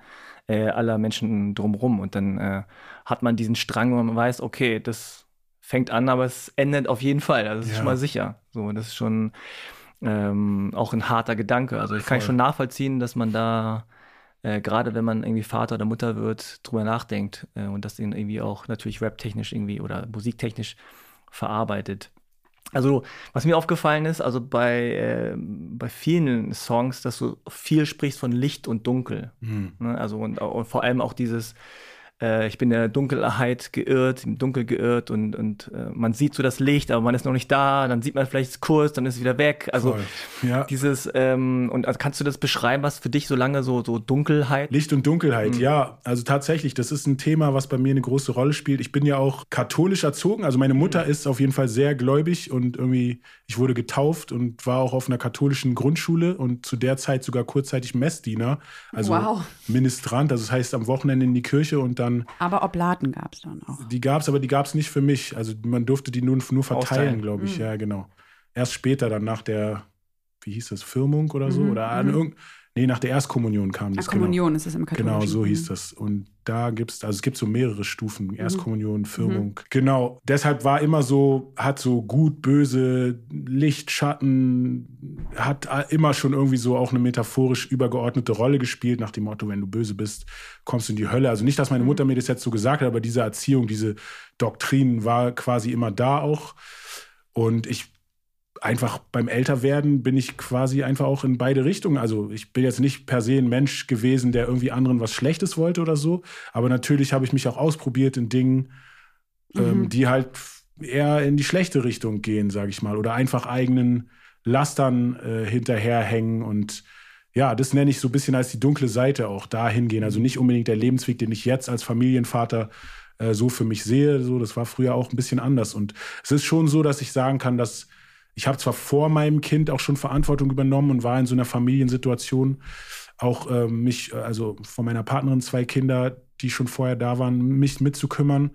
S2: äh, aller Menschen drumherum. Und dann äh, hat man diesen Strang, wo man weiß, okay, das fängt an, aber es endet auf jeden Fall. Also das ist
S4: Ja.
S2: schon mal sicher. So, das ist schon ähm, auch ein harter Gedanke. Also ich kann
S4: Voll.
S2: schon nachvollziehen, dass man da äh, gerade wenn man irgendwie Vater oder Mutter wird, drüber nachdenkt äh, und das dann irgendwie auch natürlich raptechnisch irgendwie oder musiktechnisch verarbeitet. Also, was mir aufgefallen ist, also bei, äh, bei vielen Songs, dass du viel sprichst von Licht und Dunkel.
S4: Hm.
S2: Ne? Also, und, und vor allem auch dieses, äh, ich bin der Dunkelheit geirrt, im Dunkel geirrt und, und äh, man sieht so das Licht, aber man ist noch nicht da, dann sieht man vielleicht kurz, dann ist es wieder weg. Also,
S4: ja.
S2: dieses, ähm, und also kannst du das beschreiben, was für dich so lange so, so Dunkelheit?
S4: Licht und Dunkelheit,
S2: Mhm.
S4: ja. Also tatsächlich, das ist ein Thema, was bei mir eine große Rolle spielt. Ich bin ja auch katholisch erzogen. Also meine Mutter ist auf jeden Fall sehr gläubig und irgendwie, ich wurde getauft und war auch auf einer katholischen Grundschule und zu der Zeit sogar kurzzeitig Messdiener. Also
S3: Wow.
S4: Ministrant, also das heißt am Wochenende in die Kirche und dann,
S3: Aber Oblaten gab es dann auch.
S4: die gab es, aber die gab es nicht für mich. Also man durfte die nur, nur verteilen, glaube
S3: Mhm.
S4: ich. Ja, genau. Erst später, dann nach der, wie hieß das, Firmung oder so?
S3: Mhm,
S4: Oder an
S3: mhm.
S4: irgend, nee, nach der Erstkommunion kam das. genau.
S3: Kommunion ist es im Katholischen.
S4: Genau, so
S3: Mhm.
S4: hieß das. Und da gibt es, also es gibt so mehrere Stufen, Erstkommunion, Firmung.
S3: Mhm.
S4: Genau, deshalb war immer so, hat so gut, böse, Licht, Schatten, hat immer schon irgendwie so auch eine metaphorisch übergeordnete Rolle gespielt, nach dem Motto, wenn du böse bist, kommst du in die Hölle. Also nicht, dass meine
S3: Mhm.
S4: Mutter mir das jetzt so gesagt hat, aber diese Erziehung, diese Doktrin war quasi immer da auch. Und ich einfach beim Älterwerden bin ich quasi einfach auch in beide Richtungen. Also ich bin jetzt nicht per se ein Mensch gewesen, der irgendwie anderen was Schlechtes wollte oder so. Aber natürlich habe ich mich auch ausprobiert in Dingen, ähm,
S3: Mhm.
S4: die halt eher in die schlechte Richtung gehen, sage ich mal. Oder einfach eigenen Lastern äh, hinterherhängen und ja, das nenne ich so ein bisschen als die dunkle Seite auch dahin gehen. Also nicht unbedingt der Lebensweg, den ich jetzt als Familienvater äh, so für mich sehe. So, das war früher auch ein bisschen anders. Und es ist schon so, dass ich sagen kann, dass ich habe zwar vor meinem Kind auch schon Verantwortung übernommen und war in so einer Familiensituation, auch äh, mich, also von meiner Partnerin zwei Kinder, die schon vorher da waren, mich mitzukümmern.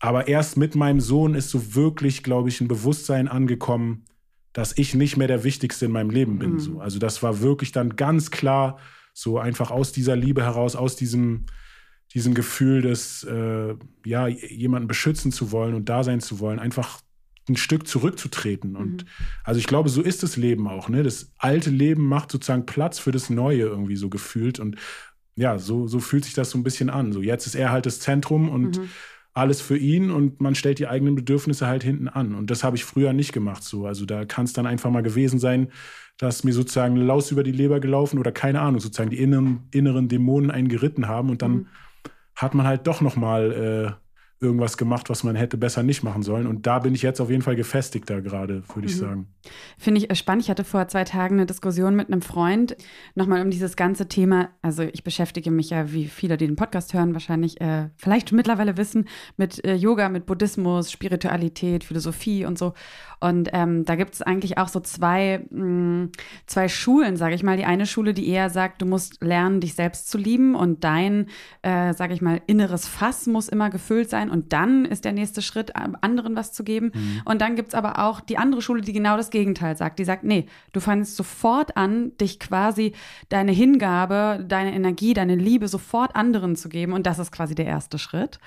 S4: Aber erst mit meinem Sohn ist so wirklich, glaube ich, ein Bewusstsein angekommen, dass ich nicht mehr der Wichtigste in meinem Leben bin.
S3: Mhm.
S4: So. Also das war wirklich dann ganz klar, so einfach aus dieser Liebe heraus, aus diesem, diesem Gefühl des, äh, ja, jemanden beschützen zu wollen und da sein zu wollen, einfach ein Stück zurückzutreten. Und also ich glaube, so ist das Leben auch. Ne? Das alte Leben macht sozusagen Platz für das Neue irgendwie so gefühlt. Und ja, so, so fühlt sich das so ein bisschen an. So jetzt ist er halt das Zentrum und
S3: Mhm.
S4: alles für ihn und man stellt die eigenen Bedürfnisse halt hinten an. Und das habe ich früher nicht gemacht so. Also da kann es dann einfach mal gewesen sein, dass mir sozusagen Laus über die Leber gelaufen oder keine Ahnung, sozusagen die inneren, inneren Dämonen einen geritten haben und dann
S3: Mhm.
S4: hat man halt doch noch mal äh, irgendwas gemacht, was man hätte besser nicht machen sollen. Und da bin ich jetzt auf jeden Fall gefestigter gerade, würde ich
S3: Mhm.
S4: sagen.
S3: Finde ich äh, spannend. Ich hatte vor zwei Tagen eine Diskussion mit einem Freund nochmal um dieses ganze Thema. Also ich beschäftige mich ja, wie viele, die den Podcast hören, wahrscheinlich äh, vielleicht mittlerweile wissen, mit äh, Yoga, mit Buddhismus, Spiritualität, Philosophie und so. Und ähm, da gibt es eigentlich auch so zwei, mh, zwei Schulen, sage ich mal. Die eine Schule, die eher sagt, du musst lernen, dich selbst zu lieben und dein, äh, sage ich mal, inneres Fass muss immer gefüllt sein und dann ist der nächste Schritt, ähm, anderen was zu geben. Und dann gibt es aber auch die andere Schule, die genau das Gegenteil sagt. Die sagt, nee, du fängst sofort an, dich quasi deine Hingabe, deine Energie, deine Liebe sofort anderen zu geben. Und das ist quasi der erste Schritt.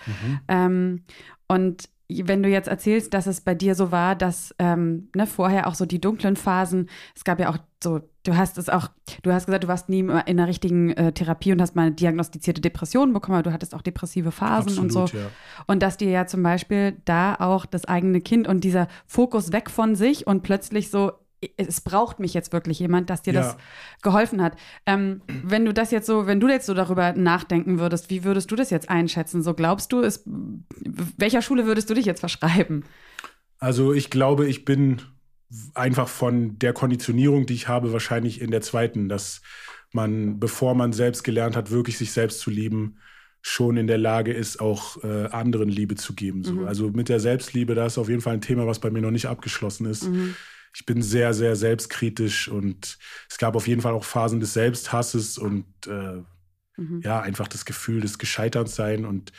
S3: Ähm, und wenn du jetzt erzählst, dass es bei dir so war, dass ähm, ne, vorher auch so die dunklen Phasen, es gab ja auch so, du hast es auch, du hast gesagt, du warst nie in einer richtigen äh, Therapie und hast mal eine diagnostizierte Depression bekommen, aber du hattest auch depressive Phasen und so.
S4: ja.
S3: Und dass dir ja zum Beispiel da auch das eigene Kind und dieser Fokus weg von sich und plötzlich so, es braucht mich jetzt wirklich jemand, dass dir
S4: Ja.
S3: das geholfen hat. Ähm, wenn du das jetzt so, wenn du jetzt so darüber nachdenken würdest, wie würdest du das jetzt einschätzen? So glaubst du, es, welcher Schule würdest du dich jetzt verschreiben?
S4: Also ich glaube, ich bin einfach von der Konditionierung, die ich habe, wahrscheinlich in der zweiten, dass man, bevor man selbst gelernt hat, wirklich sich selbst zu lieben, schon in der Lage ist, auch äh, anderen Liebe zu geben. So. Also mit der Selbstliebe, da ist auf jeden Fall ein Thema, was bei mir noch nicht abgeschlossen ist. Ich bin sehr, sehr selbstkritisch und es gab auf jeden Fall auch Phasen des Selbsthasses und äh, ja, einfach das Gefühl des Gescheitertsein und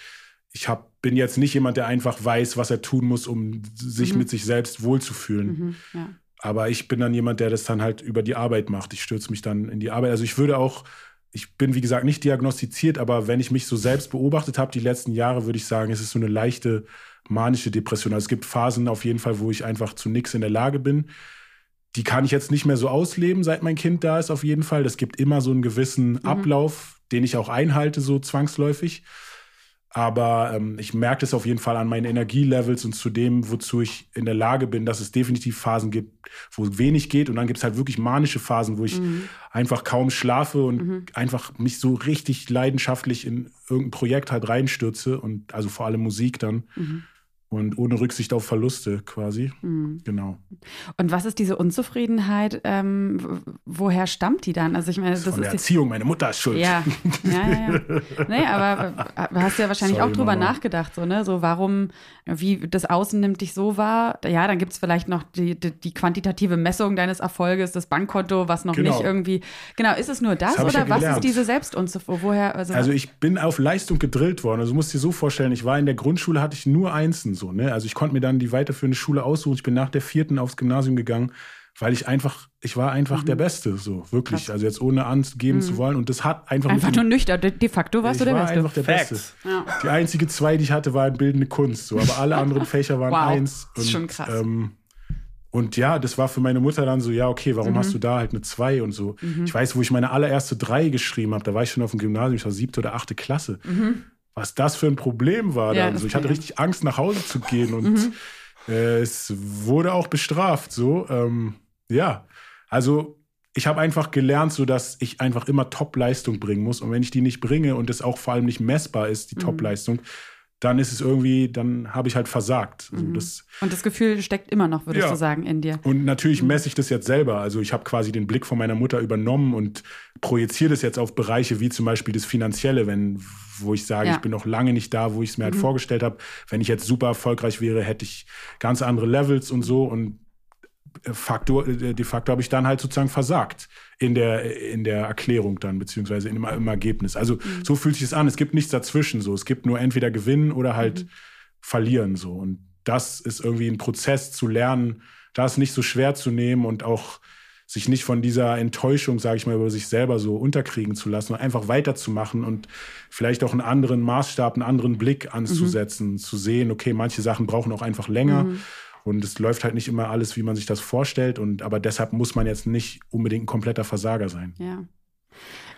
S4: ich hab, bin jetzt nicht jemand, der einfach weiß, was er tun muss, um sich
S3: Mhm.
S4: mit sich selbst wohlzufühlen.
S3: Mhm, ja.
S4: Aber ich bin dann jemand, der das dann halt über die Arbeit macht. Ich stürze mich dann in die Arbeit. Also ich würde auch, ich bin wie gesagt nicht diagnostiziert, aber wenn ich mich so selbst beobachtet habe die letzten Jahre, würde ich sagen, es ist so eine leichte manische Depression. Also es gibt Phasen auf jeden Fall, wo ich einfach zu nichts in der Lage bin. Die kann ich jetzt nicht mehr so ausleben, seit mein Kind da ist, auf jeden Fall. Das gibt immer so einen gewissen mhm. Ablauf, den ich auch einhalte, so zwangsläufig. Aber ähm, ich merke es auf jeden Fall an meinen Energielevels und zu dem, wozu ich in der Lage bin, dass es definitiv Phasen gibt, wo wenig geht. Und dann gibt es halt wirklich manische Phasen, wo ich mhm. einfach kaum schlafe und mhm. einfach mich so richtig leidenschaftlich in irgendein Projekt halt reinstürze und also vor allem Musik dann. Mhm und ohne Rücksicht auf Verluste quasi. Mhm. Genau.
S3: Und was ist diese Unzufriedenheit? Ähm, woher stammt die dann? Also ich meine, das,
S4: das
S3: ist
S4: der Erziehung. Meine Mutter ist schuld.
S3: Ja, ja, ja. ja. nee, aber äh, hast du ja wahrscheinlich Sorry, auch drüber Mama. nachgedacht, so ne, so warum, wie das Außen nimmt dich so wahr? Ja, dann gibt es vielleicht noch die, die, die, quantitative Messung deines Erfolges, das Bankkonto, was noch genau. nicht irgendwie. Genau, ist es nur das, das oder ja was ist diese Selbstunzufriedenheit? Woher?
S4: Also, also ich bin auf Leistung gedrillt worden. Also du musst dir so vorstellen, ich war in der Grundschule, hatte ich nur Einsen so, ne? Also ich konnte mir dann die weiterführende Schule aussuchen. Ich bin nach der vierten aufs Gymnasium gegangen, weil ich einfach, ich war einfach mhm. der Beste, so wirklich. Krass. Also jetzt ohne angeben mhm. zu wollen. Und das hat einfach.
S3: Einfach nur nüchtern. De facto warst du der
S4: Beste. Ich war einfach der Facts. Beste. Ja. Die einzige zwei, die ich hatte, waren bildende Kunst. So, aber alle anderen Fächer waren wow. eins.
S3: Das ist schon krass. Ähm,
S4: und ja, das war für meine Mutter dann so, ja, okay, warum mhm. hast du da halt eine zwei und so. Mhm. Ich weiß, wo ich meine allererste drei geschrieben habe, da war ich schon auf dem Gymnasium, ich war siebte oder achte Klasse. Mhm was das für ein Problem war. Ja, also ich hatte richtig Angst, nach Hause zu gehen und mhm. äh, es wurde auch bestraft. So, ähm, ja, also ich habe einfach gelernt, so dass ich einfach immer Top-Leistung bringen muss. Und wenn ich die nicht bringe und es auch vor allem nicht messbar ist, die mhm. Top-Leistung, dann ist es irgendwie, dann habe ich halt versagt. Also
S3: mhm. das, und das Gefühl steckt immer noch, würdest ja. du sagen, in dir.
S4: Und natürlich mhm. messe ich das jetzt selber. Also ich habe quasi den Blick von meiner Mutter übernommen und projiziere das jetzt auf Bereiche wie zum Beispiel das Finanzielle, wenn, wo ich sage, ja. ich bin noch lange nicht da, wo ich es mir halt mhm. vorgestellt habe. Wenn ich jetzt super erfolgreich wäre, hätte ich ganz andere Levels und so. Und Faktor, äh, de facto habe ich dann halt sozusagen versagt in der, in der Erklärung dann, beziehungsweise im, im Ergebnis. Also mhm. so fühlt sich es an. Es gibt nichts dazwischen so. Es gibt nur entweder gewinnen oder halt mhm. verlieren so. Und das ist irgendwie ein Prozess zu lernen, das nicht so schwer zu nehmen und auch sich nicht von dieser Enttäuschung, sage ich mal, über sich selber so unterkriegen zu lassen und einfach weiterzumachen und vielleicht auch einen anderen Maßstab, einen anderen Blick anzusetzen, mhm. zu sehen, okay, manche Sachen brauchen auch einfach länger. Mhm. Und es läuft halt nicht immer alles, wie man sich das vorstellt. Und aber deshalb muss man jetzt nicht unbedingt ein kompletter Versager sein.
S3: Ja.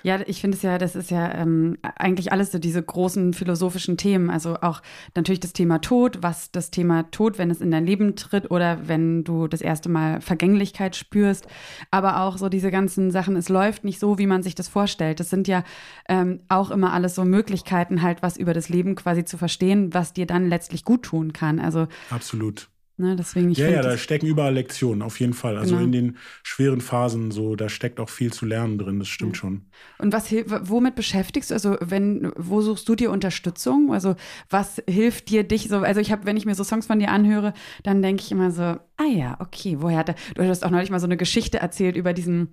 S3: Ja, ich finde es ja, das ist ja ähm, eigentlich alles so diese großen philosophischen Themen. Also auch natürlich das Thema Tod, was das Thema Tod, wenn es in dein Leben tritt oder wenn du das erste Mal Vergänglichkeit spürst. Aber auch so diese ganzen Sachen, es läuft nicht so, wie man sich das vorstellt. Das sind ja ähm, auch immer alles so Möglichkeiten, halt was über das Leben quasi zu verstehen, was dir dann letztlich gut tun kann. Also
S4: absolut.
S3: Ne, deswegen,
S4: ja, ja, da stecken überall Lektionen, auf jeden Fall. Also genau. in den schweren Phasen, so, da steckt auch viel zu lernen drin, das stimmt ja. schon.
S3: Und was womit beschäftigst du? Also, wenn, wo suchst du dir Unterstützung? Also, was hilft dir dich so? Also, ich habe, wenn ich mir so Songs von dir anhöre, dann denke ich immer so, ah ja, okay, woher hat er, du hast auch neulich mal so eine Geschichte erzählt über diesen,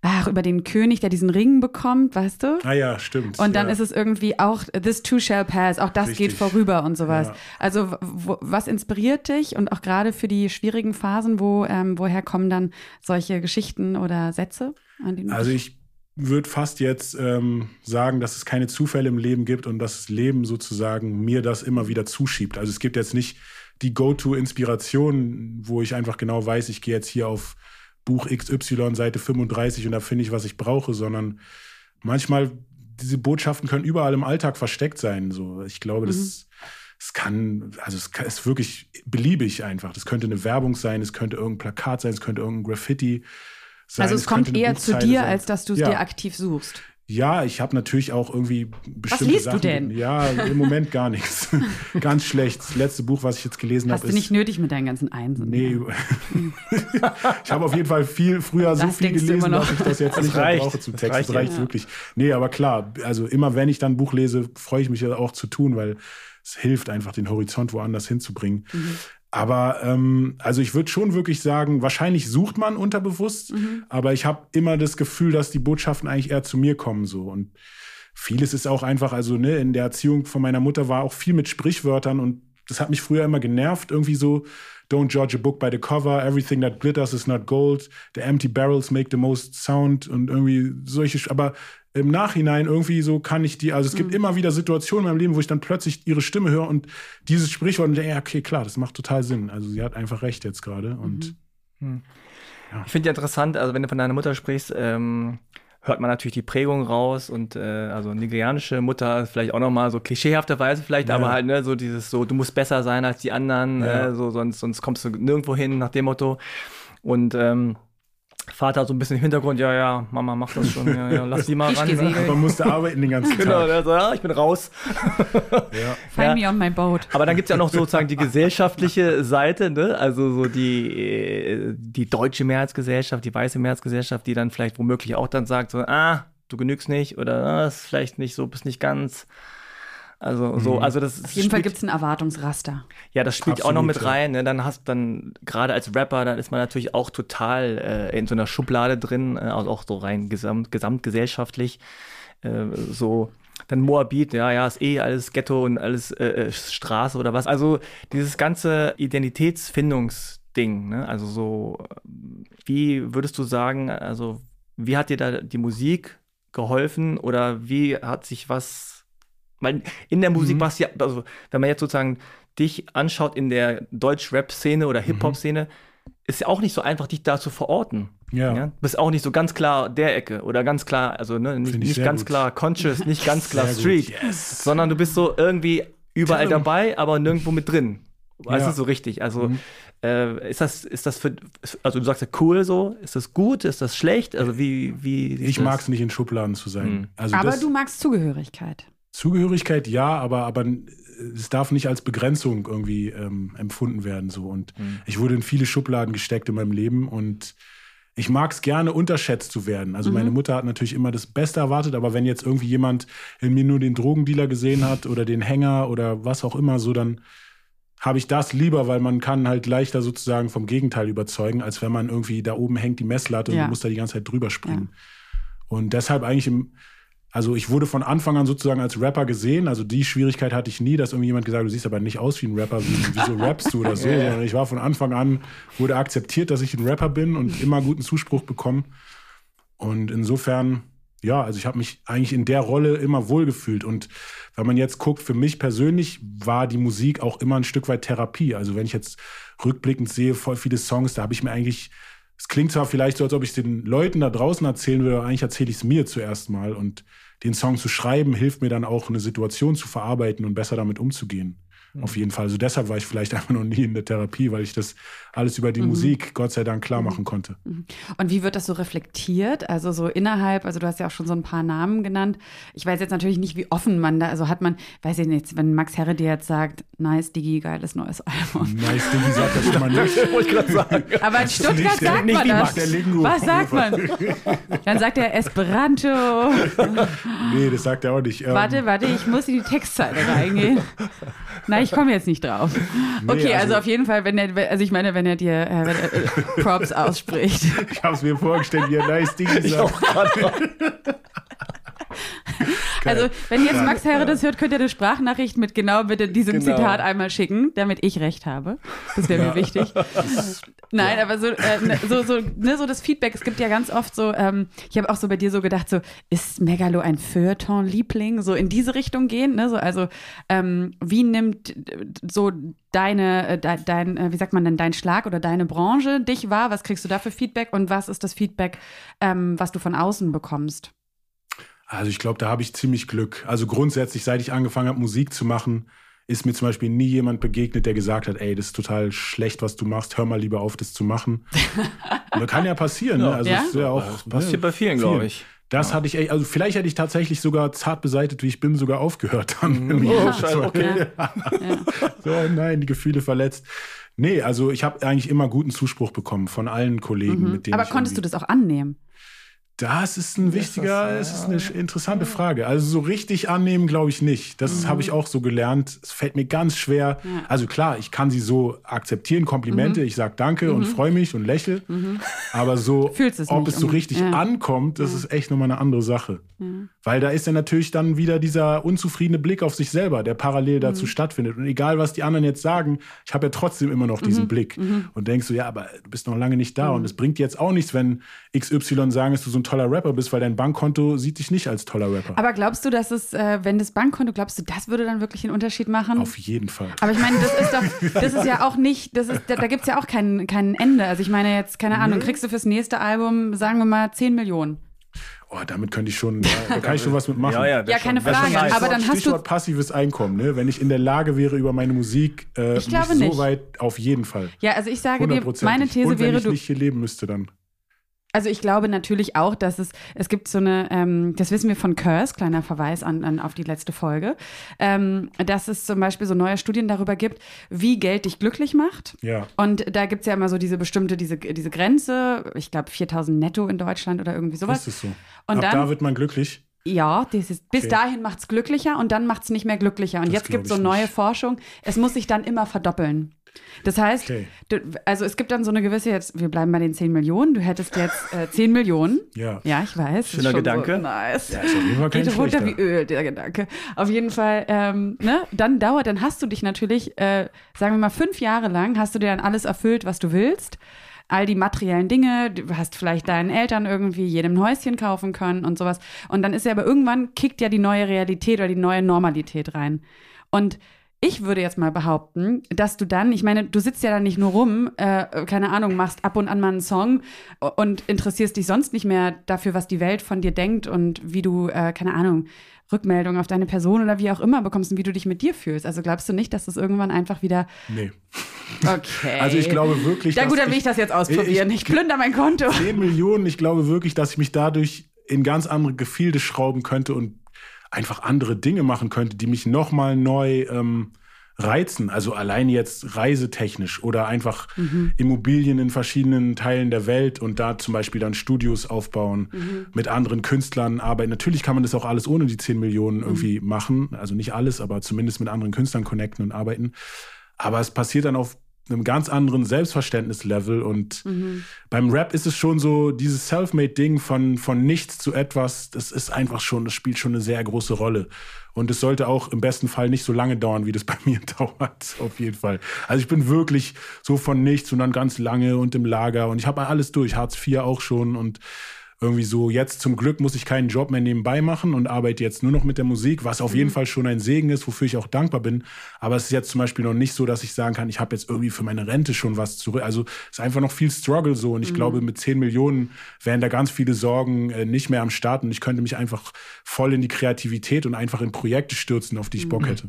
S3: ach, über den König, der diesen Ring bekommt, weißt du?
S4: Ah ja, stimmt.
S3: Und dann
S4: ja.
S3: ist es irgendwie auch, this too shall pass, auch das Richtig. geht vorüber und sowas. Ja. Also, was inspiriert dich und auch gerade gerade für die schwierigen Phasen, wo, ähm, woher kommen dann solche Geschichten oder Sätze?
S4: also ich würde fast jetzt ähm, sagen, dass es keine Zufälle im Leben gibt und dass das Leben sozusagen mir das immer wieder zuschiebt. Also es gibt jetzt nicht die Go-To-Inspiration, wo ich einfach genau weiß, ich gehe jetzt hier auf Buch XY, Seite 35 und da finde ich, was ich brauche, sondern manchmal, diese Botschaften können überall im Alltag versteckt sein. So, ich glaube, mhm. das es kann, also es ist wirklich beliebig einfach. Das könnte eine Werbung sein, es könnte irgendein Plakat sein, es könnte irgendein Graffiti sein.
S3: Also es, es kommt eher zu dir, sein. als dass du es ja. dir aktiv suchst.
S4: Ja, ich habe natürlich auch irgendwie bestimmte
S3: Was liest
S4: Sachen.
S3: du denn?
S4: Ja, im Moment gar nichts. Ganz schlecht. Das letzte Buch, was ich jetzt gelesen habe,
S3: ist. Hast du nicht nötig mit deinen ganzen Einsen?
S4: Nee. ich habe auf jeden Fall viel früher das so viel gelesen, dass ich das jetzt das nicht mehr brauche zu Text. Das reicht, das reicht ja. wirklich. Nee, aber klar, also immer wenn ich dann ein Buch lese, freue ich mich ja auch zu tun, weil es hilft einfach, den Horizont woanders hinzubringen. Mhm. Aber ähm, also ich würde schon wirklich sagen, wahrscheinlich sucht man unterbewusst, mhm. aber ich habe immer das Gefühl, dass die Botschaften eigentlich eher zu mir kommen so und vieles ist auch einfach, also ne, in der Erziehung von meiner Mutter war auch viel mit Sprichwörtern und das hat mich früher immer genervt, irgendwie so don't judge a book by the cover, everything that glitters is not gold, the empty barrels make the most sound und irgendwie solche, aber im Nachhinein irgendwie so kann ich die, also es gibt
S3: Mhm.
S4: immer wieder Situationen in meinem Leben, wo ich dann plötzlich ihre Stimme höre und dieses Sprichwort und denke, ja, okay, klar, das macht total Sinn. Also sie hat einfach recht jetzt gerade und
S3: Mhm.
S2: Ich finde ja interessant, also wenn du von deiner Mutter sprichst, ähm, hört man natürlich die Prägung raus und äh, also nigerianische Mutter vielleicht auch nochmal so klischeehafterweise vielleicht,
S4: Ja.
S2: aber halt ne, so dieses so, du musst besser sein als die anderen,
S4: Ja.
S2: äh, so sonst sonst kommst du nirgendwo hin nach dem Motto und ähm, Vater so ein bisschen im Hintergrund, ja, ja, Mama macht das schon, ja, ja, lass die mal
S3: Ich
S2: ran.
S3: gesegelt.
S4: man musste arbeiten den ganzen
S2: Genau,
S4: Tag.
S2: der so, ja, ich bin raus.
S4: Ja.
S3: Find
S2: Ja.
S3: me on my boat.
S2: Aber dann gibt es ja noch sozusagen die gesellschaftliche Seite, ne? Also so die, äh, die deutsche Mehrheitsgesellschaft, die weiße Mehrheitsgesellschaft, die dann vielleicht womöglich auch dann sagt, so, ah, du genügst nicht oder ah, ist vielleicht nicht so, bist nicht ganz. Also so, also das
S3: Auf jeden Fall gibt es ein Erwartungsraster.
S2: ja, das spielt auch noch
S4: Absolut,
S2: mit
S4: ja.
S2: rein. Ne? Dann hast dann gerade als Rapper, dann ist man natürlich auch total äh, in so einer Schublade drin, äh, also auch so rein gesamt, gesamtgesellschaftlich. Äh, so dann Moabit, ja, ja, ist eh alles Ghetto und alles äh, äh, Straße oder was. Also dieses ganze Identitätsfindungsding, ne? Also so, wie würdest du sagen, also wie hat dir da die Musik geholfen oder wie hat sich was, weil in der Musik
S4: Mhm.
S2: was ja, also wenn man jetzt sozusagen dich anschaut in der Deutsch-Rap-Szene oder Hip-Hop-Szene, ist ja auch nicht so einfach, dich da zu verorten.
S4: Ja.
S2: Du bist auch nicht so ganz klar der Ecke oder ganz klar, also ne, nicht, nicht ganz
S4: gut.
S2: klar Conscious, nicht ganz klar
S4: Sehr
S2: Street,
S4: yes.
S2: sondern du bist so irgendwie überall
S4: Tell
S2: dabei, aber nirgendwo mit drin. Weißt
S4: Ja.
S2: du, so richtig. Also
S4: Mhm.
S2: äh, ist das, ist das für, also du sagst ja cool so, ist das gut, ist das schlecht? Also wie, wie
S4: Ich mag es nicht in Schubladen zu sein.
S2: Mhm.
S4: Also
S3: Aber
S4: das,
S3: du magst Zugehörigkeit.
S4: Zugehörigkeit ja, aber, aber es darf nicht als Begrenzung irgendwie ähm, empfunden werden. So. Und
S2: Mhm.
S4: ich wurde in viele Schubladen gesteckt in meinem Leben und ich mag es gerne, unterschätzt zu werden. Also meine Mutter hat natürlich immer das Beste erwartet, aber wenn jetzt irgendwie jemand in mir nur den Drogendealer gesehen hat oder den Hänger oder was auch immer, so dann habe ich das lieber, weil man kann halt leichter sozusagen vom Gegenteil überzeugen, als wenn man irgendwie da oben hängt die Messlatte und
S3: Ja.
S4: du musst da die ganze Zeit drüber springen. Und deshalb eigentlich im, also ich wurde von Anfang an sozusagen als Rapper gesehen. Also die Schwierigkeit hatte ich nie, dass irgendwie jemand gesagt hat, du siehst aber nicht aus wie ein Rapper, wie, wieso rappst du oder so. Sondern ich war von Anfang an, wurde akzeptiert, dass ich ein Rapper bin und immer guten Zuspruch bekommen. Und insofern, ja, also ich habe mich eigentlich in der Rolle immer wohlgefühlt. Und wenn man jetzt guckt, für mich persönlich war die Musik auch immer ein Stück weit Therapie. Also wenn ich jetzt rückblickend sehe, voll viele Songs, da habe ich mir eigentlich, es klingt zwar vielleicht so, als ob ich es den Leuten da draußen erzählen würde, aber eigentlich erzähle ich es mir zuerst mal. Und den Song zu schreiben, hilft mir dann auch, eine Situation zu verarbeiten und besser damit umzugehen. Auf jeden Fall. Also deshalb war ich vielleicht einfach noch nie in der Therapie, weil ich das alles über die Musik, Gott sei Dank, klar machen konnte.
S3: Und wie wird das so reflektiert? Also so innerhalb, also du hast ja auch schon so ein paar Namen genannt. Ich weiß jetzt natürlich nicht, wie offen man da, also hat man, weiß ich nicht, wenn Max Herre dir jetzt sagt, nice, Digi, geiles neues Album.
S4: Nice, Diggi sagt das schon mal nicht.
S2: Wollte ich gerade sagen.
S3: Aber in Stuttgart
S4: der-
S3: sagt
S4: nicht
S3: man das. Was sagt man? Dann sagt er Esperanto.
S4: Nee, das sagt er auch nicht. Ähm,
S3: Warte, warte, ich muss in die Textzeile reingehen. Na, ich komme jetzt nicht drauf. Okay, also,
S4: also-
S3: auf jeden Fall, wenn er, also ich meine, wenn er dir äh, wenn er, äh, Props ausspricht.
S4: Ich habe es mir vorgestellt, wie er Nice Diggi sagt.
S3: Also, wenn jetzt Max Herre das hört, könnt ihr eine Sprachnachricht mit genau bitte diesem
S2: Genau.
S3: Zitat einmal schicken, damit ich recht habe. Das wäre mir wichtig. Nein, aber so, äh, ne, so, so, ne, so das Feedback, es gibt ja ganz oft so, ähm, ich habe auch so bei dir so gedacht, so, ist Megalo ein Feuilleton-Liebling? So in diese Richtung gehen, ne? So, also, ähm, wie nimmt äh, so deine, äh, de, dein, äh, wie sagt man denn, dein Schlag oder deine Branche dich wahr? Was kriegst du da für Feedback und was ist das Feedback, ähm, was du von außen bekommst?
S4: Also ich glaube, da habe ich ziemlich Glück. Also grundsätzlich, seit ich angefangen habe, Musik zu machen, ist mir zum Beispiel nie jemand begegnet, der gesagt hat, ey, das ist total schlecht, was du machst, hör mal lieber auf, das zu machen. das kann ja passieren. Ne? Also
S3: Ja?
S4: es ist ja auch,
S2: Das passiert bei vielen, glaube ich.
S4: Das hatte ich, also vielleicht hätte ich tatsächlich sogar zart beseitet, wie ich bin, sogar aufgehört dann.
S2: Oh, scheiße, okay.
S4: So, nein, die Gefühle verletzt. Nee, also ich habe eigentlich immer guten Zuspruch bekommen von allen Kollegen, mit denen
S3: Mhm. Aber
S4: ich
S3: konntest du das auch annehmen?
S4: Das ist ein wichtiger, es ist eine interessante Frage. Also so richtig annehmen, glaube ich nicht. Das habe ich auch so gelernt. Es fällt mir ganz schwer.
S3: Mhm. Ja.
S4: Also klar, ich kann sie so akzeptieren, Komplimente. Ich sage Danke und freue mich und lächle. Aber so,
S3: Mhm. Fühlst es
S4: ob es so richtig
S3: ja.
S4: ankommt, das ist echt nochmal eine andere Sache. Weil da ist ja natürlich dann wieder dieser unzufriedene Blick auf sich selber, der parallel dazu stattfindet. Und egal, was die anderen jetzt sagen, ich habe ja trotzdem immer noch diesen Blick. Und denkst du, ja, aber du bist noch lange nicht da. Und es bringt jetzt auch nichts, wenn XY sagen, dass du so ein toller Rapper bist, weil dein Bankkonto sieht dich nicht als toller Rapper.
S3: Aber glaubst du, dass es, äh, wenn das Bankkonto, glaubst du, das würde dann wirklich einen Unterschied machen?
S4: Auf jeden Fall.
S3: Aber ich meine, das ist doch, das ist ja auch nicht, das ist, da, da gibt es ja auch kein, kein Ende. Also ich meine jetzt, keine Ahnung, kriegst du fürs nächste Album, sagen wir mal, 10 Millionen.
S4: Oh, damit könnte ich schon, da kann ich schon was mitmachen.
S2: Ja, ja,
S3: Ja, keine
S2: schon
S3: Frage,
S2: nice.
S3: aber dann hast du-
S4: Stichwort passives Einkommen, ne? Wenn ich in der Lage wäre, über meine Musik äh,
S3: Ich glaube
S4: mich so
S3: nicht.
S4: weit auf jeden Fall.
S3: Ja, also ich sage dir,
S4: 100%.
S3: meine These
S4: Und wenn
S3: wäre,
S4: ich
S3: du,
S4: nicht hier leben müsste, dann.
S3: Also ich glaube natürlich auch, dass es, es gibt so eine, ähm, das wissen wir von Curse, kleiner Verweis an, an auf die letzte Folge, ähm, dass es zum Beispiel so neue Studien darüber gibt, wie Geld dich glücklich macht.
S4: Ja.
S3: Und da gibt es ja immer so diese bestimmte, diese, diese Grenze, ich glaube 4000 netto in Deutschland oder irgendwie sowas.
S4: Ist es so.
S3: Und
S4: Ab
S3: dann-
S4: da wird man glücklich.
S3: Ja, das ist, bis
S4: Okay.
S3: dahin macht es glücklicher und dann macht es nicht mehr glücklicher. Und
S4: Das
S3: jetzt gibt es so neue
S4: nicht.
S3: Forschung, es muss sich dann immer verdoppeln. Das heißt,
S4: Okay.
S3: du, also es gibt dann so eine gewisse, jetzt, wir bleiben bei den 10 Millionen, du hättest jetzt äh, 10 Millionen.
S4: Ja.
S3: Ja, ich weiß.
S2: Schöner Gedanke.
S3: So nice.
S4: Ja, ist auf jeden Fall kein
S3: Geht runter wie Öl, der Gedanke. Auf jeden Fall, ähm, ne, dann dauert, dann hast du dich natürlich, äh, sagen wir mal, fünf Jahre lang hast du dir dann alles erfüllt, was du willst. All die materiellen Dinge, du hast vielleicht deinen Eltern irgendwie jedem ein Häuschen kaufen können und sowas. Und dann ist ja aber irgendwann kickt ja die neue Realität oder die neue Normalität rein. Und ich würde jetzt mal behaupten, dass du dann, ich meine, du sitzt ja dann nicht nur rum, äh, keine Ahnung, machst ab und an mal einen Song und interessierst dich sonst nicht mehr dafür, was die Welt von dir denkt und wie du, äh, keine Ahnung, Rückmeldungen auf deine Person oder wie auch immer bekommst und wie du dich mit dir fühlst. Also glaubst du nicht, dass das irgendwann einfach wieder,
S4: Nee.
S3: okay.
S4: Also ich glaube wirklich,
S3: Ja gut, dann will
S4: ich-
S3: ich das jetzt ausprobieren.
S4: Ich-
S3: Ich, plünder mein Konto.
S4: 10 Millionen, ich glaube wirklich, dass ich mich dadurch in ganz andere Gefilde schrauben könnte und einfach andere Dinge machen könnte, die mich nochmal neu ähm, reizen. Also allein jetzt reisetechnisch oder einfach Immobilien in verschiedenen Teilen der Welt und da zum Beispiel dann Studios aufbauen, mit anderen Künstlern arbeiten. Natürlich kann man das auch alles ohne die 10 Millionen irgendwie machen. Also nicht alles, aber zumindest mit anderen Künstlern connecten und arbeiten. Aber es passiert dann auf einem ganz anderen Selbstverständnislevel und beim Rap ist es schon so, dieses Selfmade-Ding von, von nichts zu etwas, das ist einfach schon, das spielt schon eine sehr große Rolle. Und es sollte auch im besten Fall nicht so lange dauern, wie das bei mir dauert, auf jeden Fall. Also ich bin wirklich so von nichts und dann ganz lange und im Lager und ich habe alles durch, Hartz IV auch schon und irgendwie so, jetzt zum Glück muss ich keinen Job mehr nebenbei machen und arbeite jetzt nur noch mit der Musik, was auf jeden Fall schon ein Segen ist, wofür ich auch dankbar bin. Aber es ist jetzt zum Beispiel noch nicht so, dass ich sagen kann, ich habe jetzt irgendwie für meine Rente schon was zurück. Also es ist einfach noch viel Struggle so. Und ich glaube, mit 10 Millionen wären da ganz viele Sorgen äh, nicht mehr am Start. Und ich könnte mich einfach voll in die Kreativität und einfach in Projekte stürzen, auf die ich Bock hätte.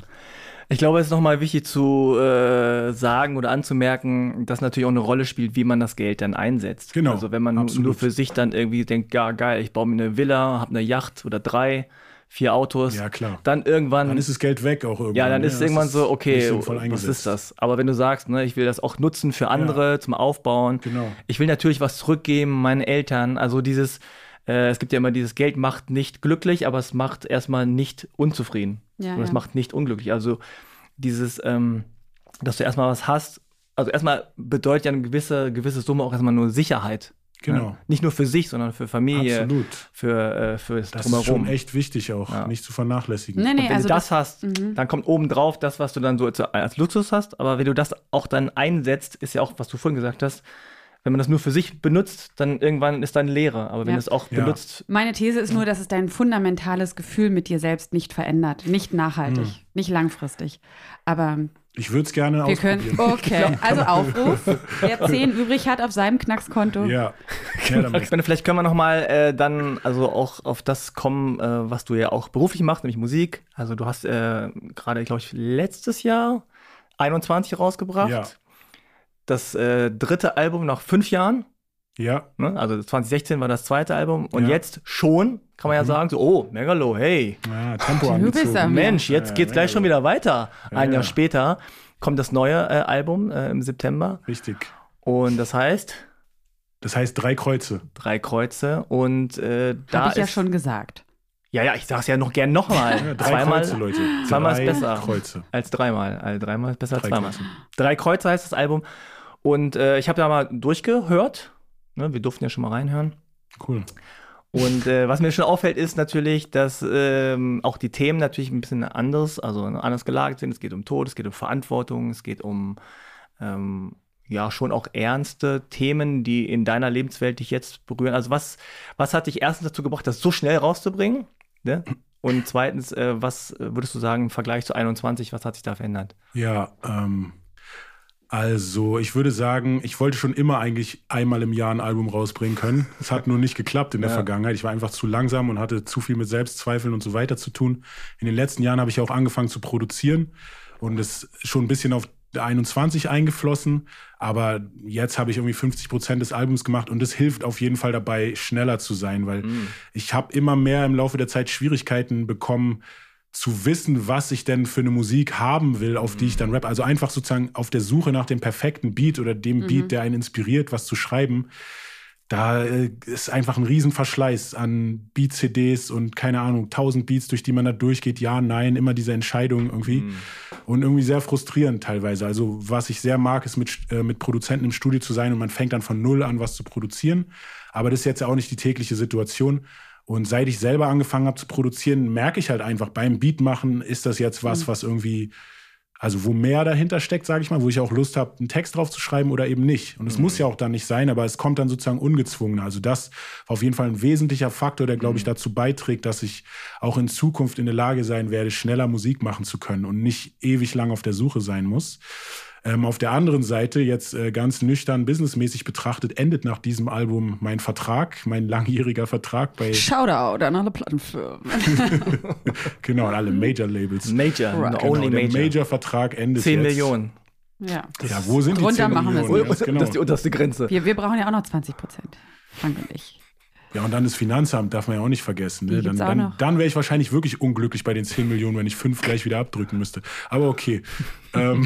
S2: Ich glaube, es ist nochmal wichtig zu äh, sagen oder anzumerken, dass natürlich auch eine Rolle spielt, wie man das Geld dann einsetzt.
S4: Genau,
S2: Also wenn man
S4: absolut.
S2: nur für sich dann irgendwie denkt, ja geil, ich baue mir eine Villa, habe eine Yacht oder drei, vier Autos.
S4: Ja, klar.
S2: Dann irgendwann
S4: Dann ist das Geld weg auch irgendwann.
S2: ja, dann
S4: ne?
S2: ist irgendwann so,
S4: nicht
S2: okay, was ist das? Aber wenn du sagst, ne, ich will das auch nutzen für andere, zum Aufbauen.
S4: Genau.
S2: Ich will natürlich was zurückgeben, meinen Eltern. Also dieses, äh, es gibt ja immer dieses Geld macht nicht glücklich, aber es macht erstmal nicht unzufrieden.
S3: Ja,
S2: Und es
S3: ja.
S2: macht nicht unglücklich. Also dieses, ähm, dass du erstmal was hast. Also erstmal bedeutet ja eine gewisse, gewisse Summe auch erstmal nur Sicherheit.
S4: Genau.
S2: Ne? Nicht nur für sich, sondern für Familie,
S4: Absolut.
S2: für, äh, für das
S4: Das ist
S2: Drumherum.
S4: schon echt wichtig auch,
S2: Ja.
S4: nicht zu vernachlässigen.
S3: Nee, nee,
S2: Und wenn
S3: also
S2: du das, hast, dann kommt obendrauf das, was du dann so als, als Luxus hast. Aber wenn du das auch dann einsetzt, ist ja auch, was du vorhin gesagt hast, wenn man das nur für sich benutzt, dann irgendwann ist dann Leere. Aber wenn
S3: Ja.
S2: du es auch
S4: Ja.
S2: benutzt,
S3: Meine These ist nur, dass es dein fundamentales Gefühl mit dir selbst nicht verändert. Nicht nachhaltig,
S4: Hm.
S3: nicht langfristig. Aber
S4: Ich würde es gerne
S3: wir können. Okay, also Aufruf. Wer 10 übrig hat auf seinem Knackskonto.
S4: Ja,
S2: ich meine, vielleicht können wir noch mal äh, dann also auch auf das kommen, äh, was du ja auch beruflich machst, nämlich Musik. Also du hast äh, gerade, glaube ich, letztes Jahr 21 rausgebracht.
S4: Ja.
S2: Das äh, dritte Album nach fünf Jahren.
S4: Ja,
S2: Ne? Also 2016 war das zweite Album und
S4: Ja.
S2: jetzt schon, kann man ja sagen, so, oh, Megalo, hey,
S4: ja Tempo
S3: Du bist
S4: angezogen.
S2: Mensch, jetzt
S4: Ja,
S2: geht's gleich schon wieder weiter. Ein
S4: ja.
S2: Jahr später kommt das neue äh, Album äh, im September
S4: Richtig.
S2: und das heißt
S4: Das heißt drei Kreuze.
S2: Drei Kreuze und äh, da
S3: Habe ich ja
S2: ist,
S3: schon gesagt.
S2: ja, ja, ich sag's ja noch gern nochmal.
S4: Ja, drei
S2: zweimal
S4: Kreuze, Leute.
S2: zweimal ist
S4: drei
S2: besser.
S4: Kreuze.
S2: als dreimal. Also dreimal ist besser als
S4: Drei
S2: zweimal.
S4: Kreuze.
S2: Drei Kreuze heißt das Album und äh, ich habe da mal durchgehört. Ne? Wir durften ja schon mal reinhören.
S4: Cool.
S2: Und äh, was mir schon auffällt, ist natürlich, dass ähm, auch die Themen natürlich ein bisschen anders, also anders gelagert sind. Es geht um Tod, es geht um Verantwortung, es geht um ähm, ja schon auch ernste Themen, die in deiner Lebenswelt dich jetzt berühren. Also was, was hat dich erstens dazu gebracht, das so schnell rauszubringen? Ne? Und zweitens, äh, was würdest du sagen im Vergleich zu 21, was hat sich da verändert?
S4: Ja, ähm, also ich würde sagen, ich wollte schon immer eigentlich einmal im Jahr ein Album rausbringen können. Es hat nur nicht geklappt in der ja. Vergangenheit. Ich war einfach zu langsam und hatte zu viel mit Selbstzweifeln und so weiter zu tun. In den letzten Jahren habe ich auch angefangen zu produzieren und es schon ein bisschen auf 21 eingeflossen, aber jetzt habe ich irgendwie 50 Prozent des Albums gemacht und das hilft auf jeden Fall dabei, schneller zu sein, weil mm. ich habe immer mehr im Laufe der Zeit Schwierigkeiten bekommen, zu wissen, was ich denn für eine Musik haben will, auf die ich dann rap. Also einfach sozusagen auf der Suche nach dem perfekten Beat oder dem mhm. Beat, der einen inspiriert, was zu schreiben. Da äh, ist einfach ein Riesenverschleiß an Beat-CDs und keine Ahnung, tausend Beats, durch die man da durchgeht. Ja, nein, immer diese Entscheidung irgendwie. Mhm. Und irgendwie sehr frustrierend teilweise. Also was ich sehr mag, ist mit, äh, mit Produzenten im Studio zu sein und man fängt dann von Null an, was zu produzieren. Aber das ist jetzt auch nicht die tägliche Situation. Und seit ich selber angefangen habe zu produzieren, merke ich halt einfach beim Beat machen, ist das jetzt was, mhm. was irgendwie, also wo mehr dahinter steckt, sage ich mal, wo ich auch Lust habe, einen Text drauf zu schreiben oder eben nicht. Und es mhm. muss ja auch dann nicht sein, aber es kommt dann sozusagen ungezwungen. Also das war auf jeden Fall ein wesentlicher Faktor, der, glaube ich, mhm. dazu beiträgt, dass ich auch in Zukunft in der Lage sein werde, schneller Musik machen zu können und nicht ewig lang auf der Suche sein muss. Ähm, auf der anderen Seite, jetzt äh, ganz nüchtern businessmäßig betrachtet, endet nach diesem Album mein Vertrag, mein langjähriger Vertrag bei.
S3: Shoutout an alle Plattenfirmen.
S4: genau, an alle Major-Labels.
S2: Major,
S4: right. genau, only Major. Major-Vertrag endet
S2: 10
S4: jetzt.
S2: Millionen.
S3: Ja.
S4: ja, wo sind die 10
S3: machen
S4: Millionen?
S3: Das,
S2: genau. das ist die unterste Grenze.
S3: Wir, wir brauchen ja auch noch 20 Prozent. Frank und ich.
S4: Ja, und dann das Finanzamt darf man ja auch nicht vergessen. Ne? Dann, dann, dann wäre ich wahrscheinlich wirklich unglücklich bei den 10 Millionen, wenn ich fünf gleich wieder abdrücken müsste. Aber okay. ähm,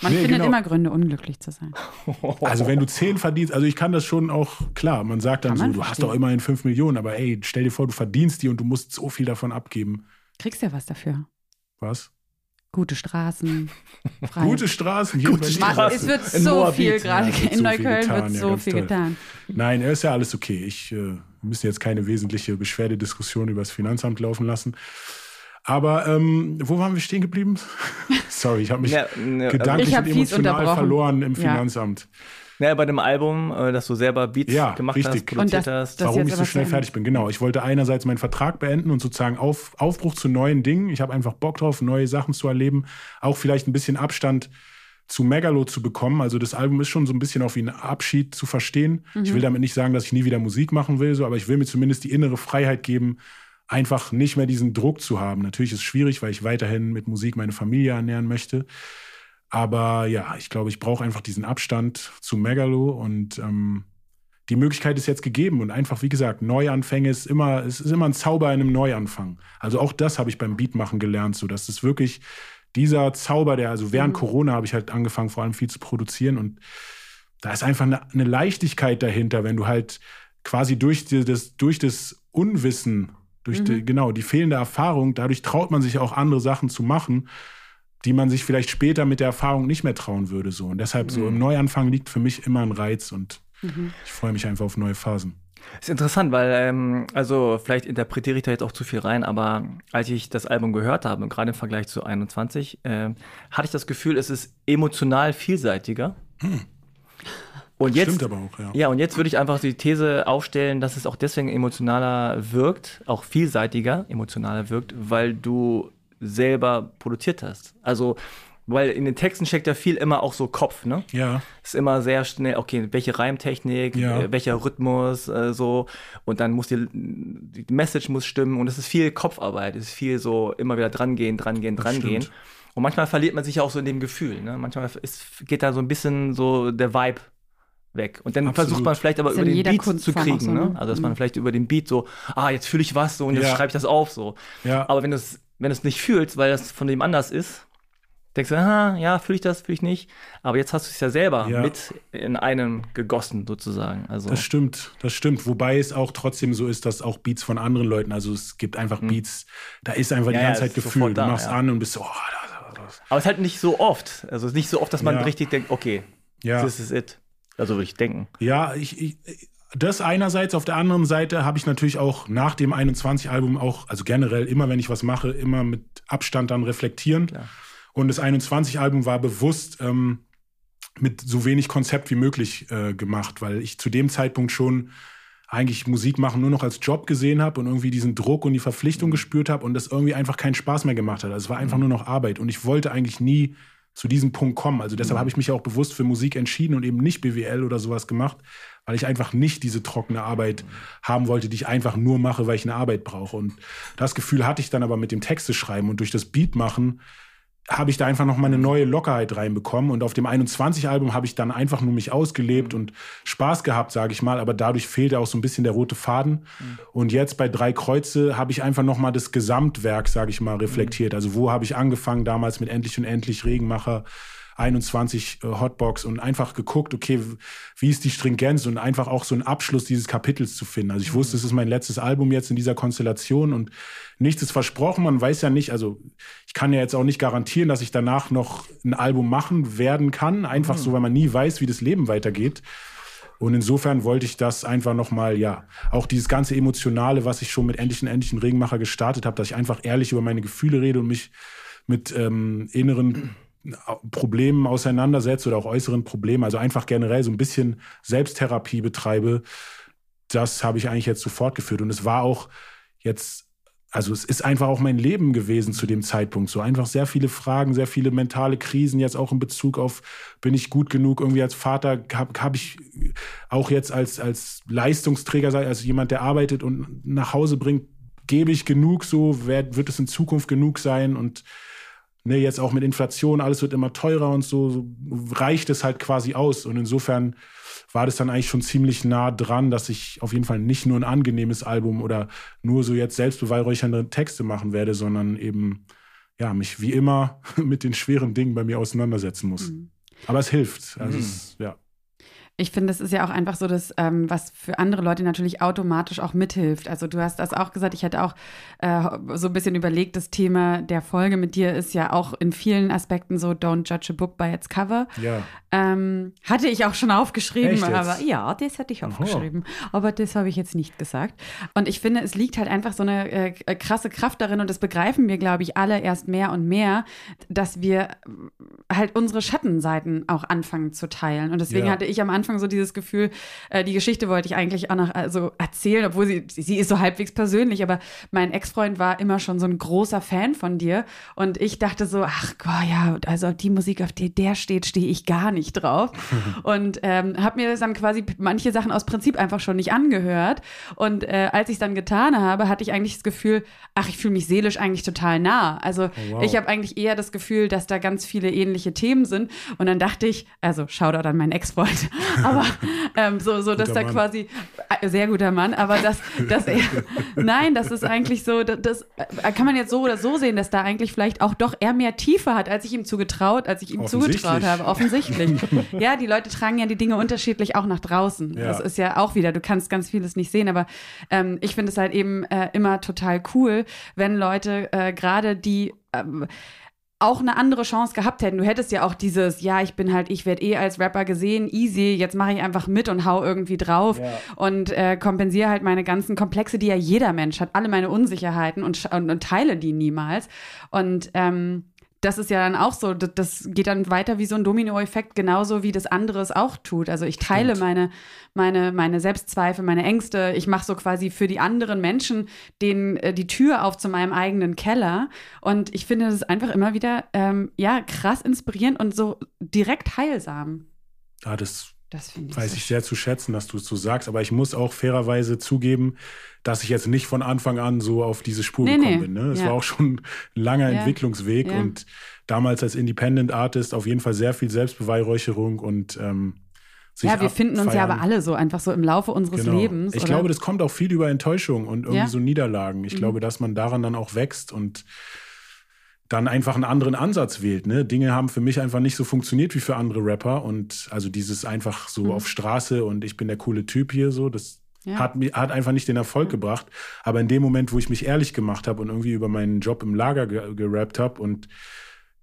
S3: man nee, findet genau. immer Gründe, unglücklich zu sein.
S4: Also wenn du 10 verdienst, also ich kann das schon auch, klar, man sagt dann man so, du hast doch immerhin 5 Millionen, aber ey, stell dir vor, du verdienst die und du musst so viel davon abgeben.
S3: Kriegst ja was dafür.
S4: Was?
S3: Gute Straßen.
S4: Frei. Gute Straßen.
S2: Hier Gute Straßen.
S3: Es wird so viel gerade ja, in Neukölln so wird so viel getan.
S4: Nein, ist ja alles okay. Ich äh, müssen jetzt keine wesentliche Beschwerdediskussion über das Finanzamt laufen lassen. Aber ähm, wo waren wir stehen geblieben? Sorry, ich habe mich ja, ne, gedanklich
S3: und
S4: emotional verloren im Finanzamt. Ja.
S2: Naja, bei dem Album, äh, das du selber Beats
S4: ja,
S2: gemacht
S4: richtig.
S2: hast, produziert das,
S4: hast. Warum ich so schnell fertig bin. Genau, ich wollte einerseits meinen Vertrag beenden und sozusagen auf, Aufbruch zu neuen Dingen. Ich habe einfach Bock drauf, neue Sachen zu erleben. Auch vielleicht ein bisschen Abstand zu Megalo zu bekommen. Also das Album ist schon so ein bisschen auf ein Abschied zu verstehen. Mhm. Ich will damit nicht sagen, dass ich nie wieder Musik machen will, so, aber ich will mir zumindest die innere Freiheit geben, einfach nicht mehr diesen Druck zu haben. Natürlich ist es schwierig, weil ich weiterhin mit Musik meine Familie ernähren möchte. Aber ja, ich glaube, ich brauche einfach diesen Abstand zu Megalo und ähm, die Möglichkeit ist jetzt gegeben und einfach, wie gesagt, Neuanfänge ist immer, es ist immer ein Zauber in einem Neuanfang. Also auch das habe ich beim Beatmachen gelernt, so dass es wirklich dieser Zauber, der, also während mhm. Corona habe ich halt angefangen, vor allem viel zu produzieren und da ist einfach eine, eine Leichtigkeit dahinter, wenn du halt quasi durch das, durch das Unwissen, durch mhm. die, genau, die fehlende Erfahrung, dadurch traut man sich auch andere Sachen zu machen die man sich vielleicht später mit der Erfahrung nicht mehr trauen würde. So. Und deshalb so im mhm. Neuanfang liegt für mich immer ein Reiz und mhm. ich freue mich einfach auf neue Phasen.
S2: Ist interessant, weil, ähm, also vielleicht interpretiere ich da jetzt auch zu viel rein, aber als ich das Album gehört habe, gerade im Vergleich zu 21, äh, hatte ich das Gefühl, es ist emotional vielseitiger. Hm. Und jetzt,
S4: Stimmt aber auch, ja.
S2: Ja, und jetzt würde ich einfach die These aufstellen, dass es auch deswegen emotionaler wirkt, auch vielseitiger emotionaler wirkt, weil du selber produziert hast. Also, weil in den Texten steckt ja viel immer auch so Kopf, ne?
S4: Ja.
S2: Ist immer sehr schnell, okay, welche Reimtechnik, ja. äh, welcher Rhythmus, äh, so. Und dann muss die, die Message muss stimmen und es ist viel Kopfarbeit, es ist viel so immer wieder drangehen, drangehen, drangehen. Und manchmal verliert man sich ja auch so in dem Gefühl, ne? Manchmal ist, geht da so ein bisschen so der Vibe weg. Und dann Absolut. versucht man vielleicht aber über den Beat Kunstform zu kriegen, so, ne? ne? Also dass man mhm. vielleicht über den Beat so, ah, jetzt fühle ich was so und jetzt ja. schreibe ich das auf so.
S4: Ja.
S2: Aber wenn du es wenn nicht fühlst, weil das von dem anders ist, denkst du, aha, ja, fühle ich das, fühle ich nicht. Aber jetzt hast du es ja selber ja. mit in einem gegossen, sozusagen. Also.
S4: Das stimmt, das stimmt. Wobei es auch trotzdem so ist, dass auch Beats von anderen Leuten, also es gibt einfach mhm. Beats, da ist einfach ja, die ganze ja, Zeit Gefühl. Da, du machst an und bist so, oh, das,
S2: das. Aber es ist halt nicht so oft. Also es ist nicht so oft, dass man richtig denkt, okay, das ist it. Also würde ich denken.
S4: Ja, ich, ich das einerseits. Auf der anderen Seite habe ich natürlich auch nach dem 21-Album auch, also generell immer, wenn ich was mache, immer mit Abstand dann reflektieren. Klar. Und das 21-Album war bewusst ähm, mit so wenig Konzept wie möglich äh, gemacht, weil ich zu dem Zeitpunkt schon eigentlich Musik machen nur noch als Job gesehen habe und irgendwie diesen Druck und die Verpflichtung gespürt habe und das irgendwie einfach keinen Spaß mehr gemacht hat. Also es war einfach nur noch Arbeit und ich wollte eigentlich nie zu diesem Punkt kommen. Also deshalb habe ich mich auch bewusst für Musik entschieden und eben nicht BWL oder sowas gemacht, weil ich einfach nicht diese trockene Arbeit haben wollte, die ich einfach nur mache, weil ich eine Arbeit brauche. Und das Gefühl hatte ich dann aber mit dem Texte schreiben und durch das Beat machen habe ich da einfach noch mal eine neue Lockerheit reinbekommen und auf dem 21 Album habe ich dann einfach nur mich ausgelebt und Spaß gehabt, sage ich mal, aber dadurch fehlte auch so ein bisschen der rote Faden mhm. und jetzt bei drei Kreuze habe ich einfach noch mal das Gesamtwerk, sage ich mal, reflektiert. Also wo habe ich angefangen damals mit endlich und endlich Regenmacher 21 äh, Hotbox und einfach geguckt, okay, wie ist die Stringenz und einfach auch so einen Abschluss dieses Kapitels zu finden. Also ich wusste, es ist mein letztes Album jetzt in dieser Konstellation und nichts ist versprochen. Man weiß ja nicht, also ich kann ja jetzt auch nicht garantieren, dass ich danach noch ein Album machen werden kann. Einfach mhm. so, weil man nie weiß, wie das Leben weitergeht. Und insofern wollte ich das einfach nochmal, ja, auch dieses ganze Emotionale, was ich schon mit Endlichen, Endlichen Regenmacher gestartet habe, dass ich einfach ehrlich über meine Gefühle rede und mich mit ähm, inneren Problemen auseinandersetze oder auch äußeren Problemen, also einfach generell so ein bisschen Selbsttherapie betreibe, das habe ich eigentlich jetzt so fortgeführt. Und es war auch jetzt, also es ist einfach auch mein Leben gewesen zu dem Zeitpunkt. So einfach sehr viele Fragen, sehr viele mentale Krisen, jetzt auch in Bezug auf, bin ich gut genug irgendwie als Vater, habe hab ich auch jetzt als, als Leistungsträger, also jemand, der arbeitet und nach Hause bringt, gebe ich genug so, wird, wird es in Zukunft genug sein und ne, jetzt auch mit Inflation, alles wird immer teurer und so, so reicht es halt quasi aus. Und insofern war das dann eigentlich schon ziemlich nah dran, dass ich auf jeden Fall nicht nur ein angenehmes Album oder nur so jetzt selbstbeweihräuchernde Texte machen werde, sondern eben ja, mich wie immer mit den schweren Dingen bei mir auseinandersetzen muss. Mhm. Aber es hilft. Also mhm. es, ja.
S3: Ich finde, es ist ja auch einfach so, dass ähm, was für andere Leute natürlich automatisch auch mithilft. Also du hast das auch gesagt, ich hätte auch äh, so ein bisschen überlegt, das Thema der Folge mit dir ist ja auch in vielen Aspekten so Don't judge a book by its cover.
S4: Ja.
S3: Ähm, hatte ich auch schon aufgeschrieben, aber ja, das hatte ich aufgeschrieben. Oho. Aber das habe ich jetzt nicht gesagt. Und ich finde, es liegt halt einfach so eine äh, krasse Kraft darin und das begreifen wir, glaube ich, alle erst mehr und mehr, dass wir halt unsere Schattenseiten auch anfangen zu teilen. Und deswegen ja. hatte ich am Anfang Anfang so dieses Gefühl, äh, die Geschichte wollte ich eigentlich auch noch also erzählen, obwohl sie, sie ist so halbwegs persönlich, aber mein Ex-Freund war immer schon so ein großer Fan von dir. Und ich dachte so, ach Gott, ja, also die Musik, auf die der steht, stehe ich gar nicht drauf. Und ähm, habe mir dann quasi manche Sachen aus Prinzip einfach schon nicht angehört. Und äh, als ich es dann getan habe, hatte ich eigentlich das Gefühl, ach, ich fühle mich seelisch eigentlich total nah. Also oh, wow. ich habe eigentlich eher das Gefühl, dass da ganz viele ähnliche Themen sind. Und dann dachte ich, also Shoutout an meinen Ex-Freund, aber ähm, so, so dass da Mann. quasi, äh, sehr guter Mann, aber dass, dass er, nein, das ist eigentlich so, das, das äh, kann man jetzt so oder so sehen, dass da eigentlich vielleicht auch doch er mehr Tiefe hat, als ich ihm zugetraut, als ich ihm zugetraut habe, offensichtlich. ja, die Leute tragen ja die Dinge unterschiedlich auch nach draußen. Ja. Das ist ja auch wieder, du kannst ganz vieles nicht sehen, aber ähm, ich finde es halt eben äh, immer total cool, wenn Leute äh, gerade die ähm, auch eine andere Chance gehabt hätten. Du hättest ja auch dieses, ja, ich bin halt, ich werde eh als Rapper gesehen, easy, jetzt mache ich einfach mit und hau irgendwie drauf ja. und äh, kompensiere halt meine ganzen Komplexe, die ja jeder Mensch hat, alle meine Unsicherheiten und, und, und teile die niemals. Und ähm, das ist ja dann auch so, das, geht dann weiter wie so ein Dominoeffekt, genauso wie das andere es auch tut. Also ich teile meine, meine, meine Selbstzweifel, meine Ängste. Ich mache so quasi für die anderen Menschen den, äh, die Tür auf zu meinem eigenen Keller. Und ich finde das einfach immer wieder, ähm, ja, krass inspirierend und so direkt heilsam.
S4: Ja, das das weiß ich sehr zu schätzen, dass du es so sagst, aber ich muss auch fairerweise zugeben, dass ich jetzt nicht von Anfang an so auf diese Spur nee, gekommen nee. bin. Ne? Es ja. war auch schon ein langer ja. Entwicklungsweg ja. und damals als Independent Artist auf jeden Fall sehr viel Selbstbeweihräucherung und ähm,
S3: ja, wir finden uns ja aber alle so einfach so im Laufe unseres genau. Lebens.
S4: Ich oder? glaube, das kommt auch viel über Enttäuschung und irgendwie so Niederlagen. Ich mhm. glaube, dass man daran dann auch wächst und dann einfach einen anderen Ansatz wählt. Ne? Dinge haben für mich einfach nicht so funktioniert wie für andere Rapper. Und also dieses einfach so mhm. auf Straße und ich bin der coole Typ hier, so, das ja. hat, hat einfach nicht den Erfolg mhm. gebracht. Aber in dem Moment, wo ich mich ehrlich gemacht habe und irgendwie über meinen Job im Lager ge gerappt habe und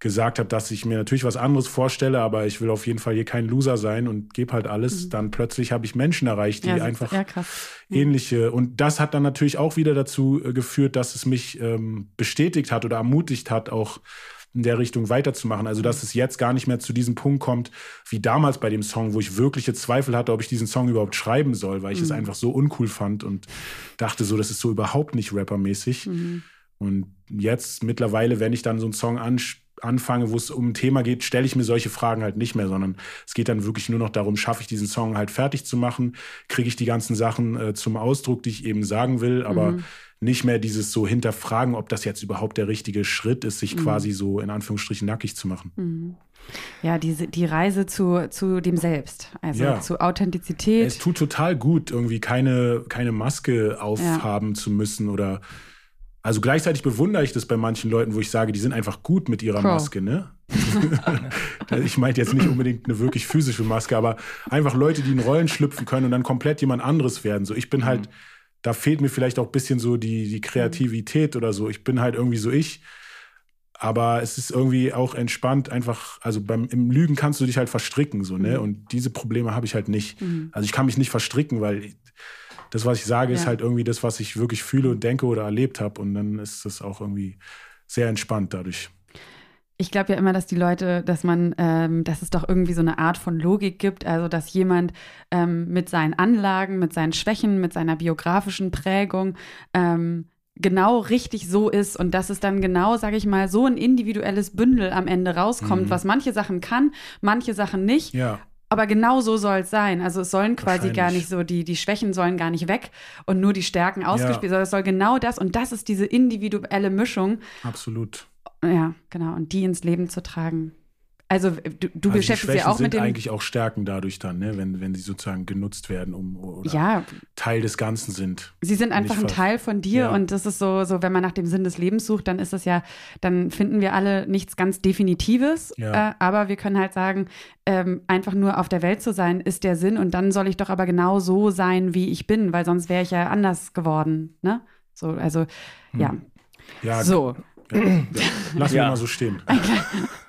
S4: gesagt habe, dass ich mir natürlich was anderes vorstelle, aber ich will auf jeden Fall hier kein Loser sein und gebe halt alles, mhm. dann plötzlich habe ich Menschen erreicht, die ja, einfach ähnliche. Und das hat dann natürlich auch wieder dazu äh, geführt, dass es mich ähm, bestätigt hat oder ermutigt hat, auch in der Richtung weiterzumachen. Also, dass es jetzt gar nicht mehr zu diesem Punkt kommt, wie damals bei dem Song, wo ich wirkliche Zweifel hatte, ob ich diesen Song überhaupt schreiben soll, weil ich mhm. es einfach so uncool fand und dachte so, das ist so überhaupt nicht rappermäßig. Mhm. Und jetzt mittlerweile, wenn ich dann so einen Song anfange, wo es um ein Thema geht, stelle ich mir solche Fragen halt nicht mehr, sondern es geht dann wirklich nur noch darum, schaffe ich diesen Song halt fertig zu machen, kriege ich die ganzen Sachen äh, zum Ausdruck, die ich eben sagen will, aber mhm nicht mehr dieses so hinterfragen, ob das jetzt überhaupt der richtige Schritt ist, sich mhm. quasi so in Anführungsstrichen nackig zu machen.
S3: Mhm. Ja, diese, die Reise zu, zu dem Selbst, also ja. zu Authentizität.
S4: Es tut total gut, irgendwie keine, keine Maske aufhaben ja. zu müssen oder also gleichzeitig bewundere ich das bei manchen Leuten, wo ich sage, die sind einfach gut mit ihrer Pro. Maske, ne? ich meinte jetzt nicht unbedingt eine wirklich physische Maske, aber einfach Leute, die in Rollen schlüpfen können und dann komplett jemand anderes werden. So, ich bin halt mhm da fehlt mir vielleicht auch ein bisschen so die, die Kreativität oder so. Ich bin halt irgendwie so ich. Aber es ist irgendwie auch entspannt, einfach, also beim im Lügen kannst du dich halt verstricken, so, ne? Mhm. Und diese Probleme habe ich halt nicht. Mhm. Also ich kann mich nicht verstricken, weil das, was ich sage, ja. ist halt irgendwie das, was ich wirklich fühle und denke oder erlebt habe. Und dann ist das auch irgendwie sehr entspannt dadurch
S3: ich glaube ja immer, dass die Leute, dass man, ähm, dass es doch irgendwie so eine Art von Logik gibt, also dass jemand ähm, mit seinen Anlagen, mit seinen Schwächen, mit seiner biografischen Prägung ähm, genau richtig so ist und dass es dann genau, sage ich mal, so ein individuelles Bündel am Ende rauskommt, mhm. was manche Sachen kann, manche Sachen nicht.
S4: Ja.
S3: Aber genau so soll es sein. Also es sollen quasi gar nicht so, die, die Schwächen sollen gar nicht weg und nur die Stärken ausgespielt, ja. sondern es soll genau das und das ist diese individuelle Mischung.
S4: Absolut.
S3: Ja, genau. Und die ins Leben zu tragen. Also du, du also beschäftigst dich ja auch
S4: mit
S3: dem.
S4: eigentlich auch Stärken dadurch dann, ne? wenn, wenn sie sozusagen genutzt werden, um oder ja, Teil des Ganzen sind.
S3: Sie sind einfach ein Teil von dir ja. und das ist so, so, wenn man nach dem Sinn des Lebens sucht, dann ist das ja, dann finden wir alle nichts ganz Definitives, ja. äh, aber wir können halt sagen, ähm, einfach nur auf der Welt zu sein, ist der Sinn und dann soll ich doch aber genau so sein, wie ich bin, weil sonst wäre ich ja anders geworden. Ne? So, also hm. ja.
S4: Ja, so. Ja, Lass ja. mal so stehen.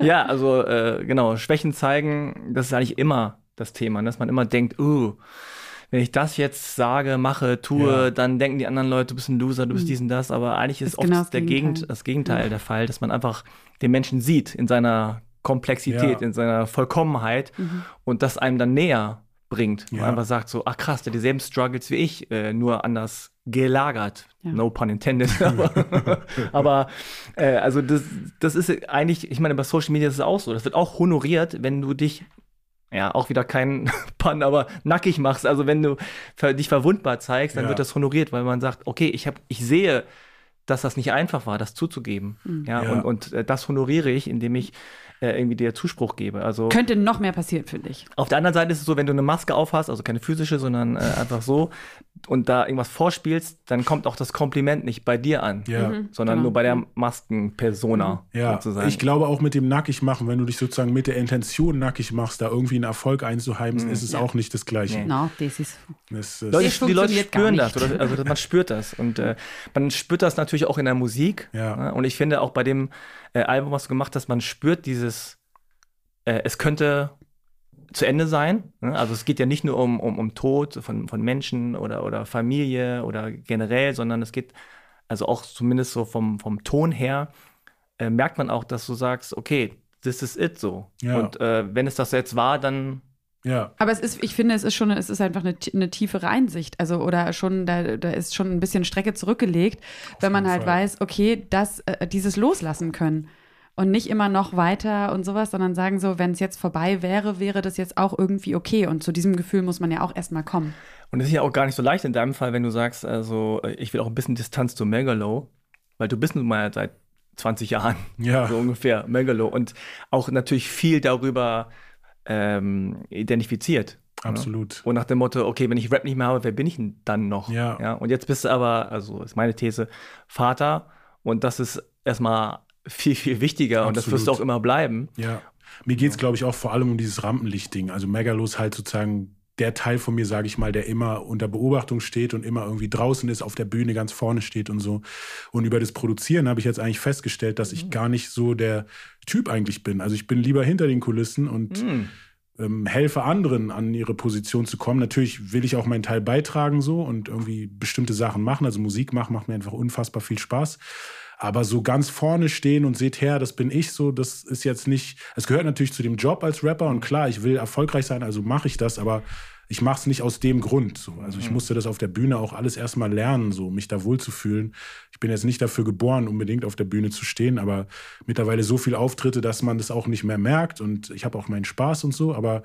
S2: ja, also äh, genau, Schwächen zeigen, das ist eigentlich immer das Thema, dass man immer denkt, uh, wenn ich das jetzt sage, mache, tue, ja. dann denken die anderen Leute, du bist ein Loser, du bist hm. dies und das, aber eigentlich ist, ist oft genau das, der Gegend, das Gegenteil ja. der Fall, dass man einfach den Menschen sieht in seiner Komplexität, ja. in seiner Vollkommenheit mhm. und das einem dann näher bringt. Ja. Und einfach sagt so, ach krass, der hat dieselben Struggles wie ich, äh, nur anders gelagert. Ja. No pun intended. aber, aber äh, also das, das ist eigentlich, ich meine, bei Social Media ist es auch so. Das wird auch honoriert, wenn du dich, ja, auch wieder kein Pun, aber nackig machst. Also wenn du dich verwundbar zeigst, dann ja. wird das honoriert, weil man sagt, okay, ich habe, ich sehe, dass das nicht einfach war, das zuzugeben. Mhm. Ja, ja, und, und äh, das honoriere ich, indem ich äh, irgendwie dir Zuspruch gebe. Also
S3: könnte noch mehr passieren, finde ich.
S2: Auf der anderen Seite ist es so, wenn du eine Maske aufhast, also keine physische, sondern äh, einfach so, und da irgendwas vorspielst, dann kommt auch das Kompliment nicht bei dir an, ja. mhm, sondern genau. nur bei der Maskenpersona
S4: mhm. ja. sozusagen. Ich glaube auch mit dem nackig machen, wenn du dich sozusagen mit der Intention nackig machst, da irgendwie einen Erfolg einzuheimsen, mhm. ist es ja. auch nicht das Gleiche.
S3: Nee. No, das ist
S2: das, Leute, die Leute spüren das, oder, also man spürt das und äh, man spürt das natürlich auch in der Musik. Ja. Ne? Und ich finde auch bei dem äh, Album, was du gemacht hast, man spürt dieses, äh, es könnte zu Ende sein. Ne? Also es geht ja nicht nur um, um, um Tod von, von Menschen oder, oder Familie oder generell, sondern es geht, also auch zumindest so vom, vom Ton her, äh, merkt man auch, dass du sagst, okay, this is it so. Ja. Und äh, wenn es das jetzt war, dann
S3: ja. Aber es ist, ich finde, es ist schon, es ist einfach eine, eine tiefere Einsicht. Also, oder schon, da, da ist schon ein bisschen Strecke zurückgelegt, Auf wenn man halt Fall. weiß, okay, das, äh, dieses Loslassen können. Und nicht immer noch weiter und sowas, sondern sagen so, wenn es jetzt vorbei wäre, wäre das jetzt auch irgendwie okay. Und zu diesem Gefühl muss man ja auch erstmal kommen.
S2: Und es ist ja auch gar nicht so leicht in deinem Fall, wenn du sagst, also ich will auch ein bisschen Distanz zu Megalo, weil du bist nun mal seit 20 Jahren ja. so ungefähr Megalo und auch natürlich viel darüber ähm, identifiziert.
S4: Ne? Absolut.
S2: Ja? Und nach dem Motto, okay, wenn ich Rap nicht mehr habe, wer bin ich denn dann noch?
S4: Ja.
S2: ja. Und jetzt bist du aber, also ist meine These, Vater und das ist erstmal viel, viel wichtiger Absolut. und das wirst du auch immer bleiben.
S4: Ja. Mir geht es, glaube ich, auch vor allem um dieses Rampenlicht-Ding. Also Megalos halt sozusagen der Teil von mir, sage ich mal, der immer unter Beobachtung steht und immer irgendwie draußen ist, auf der Bühne ganz vorne steht und so. Und über das Produzieren habe ich jetzt eigentlich festgestellt, dass ich mhm. gar nicht so der Typ eigentlich bin. Also ich bin lieber hinter den Kulissen und mhm. ähm, helfe anderen an ihre Position zu kommen. Natürlich will ich auch meinen Teil beitragen so und irgendwie bestimmte Sachen machen. Also Musik machen macht mir einfach unfassbar viel Spaß. Aber so ganz vorne stehen und seht her, das bin ich so, das ist jetzt nicht, es gehört natürlich zu dem Job als Rapper und klar, ich will erfolgreich sein, also mache ich das, aber ich mache es nicht aus dem Grund. So. Also ich mhm. musste das auf der Bühne auch alles erstmal lernen, so mich da wohlzufühlen. Ich bin jetzt nicht dafür geboren, unbedingt auf der Bühne zu stehen, aber mittlerweile so viel Auftritte, dass man das auch nicht mehr merkt und ich habe auch meinen Spaß und so, aber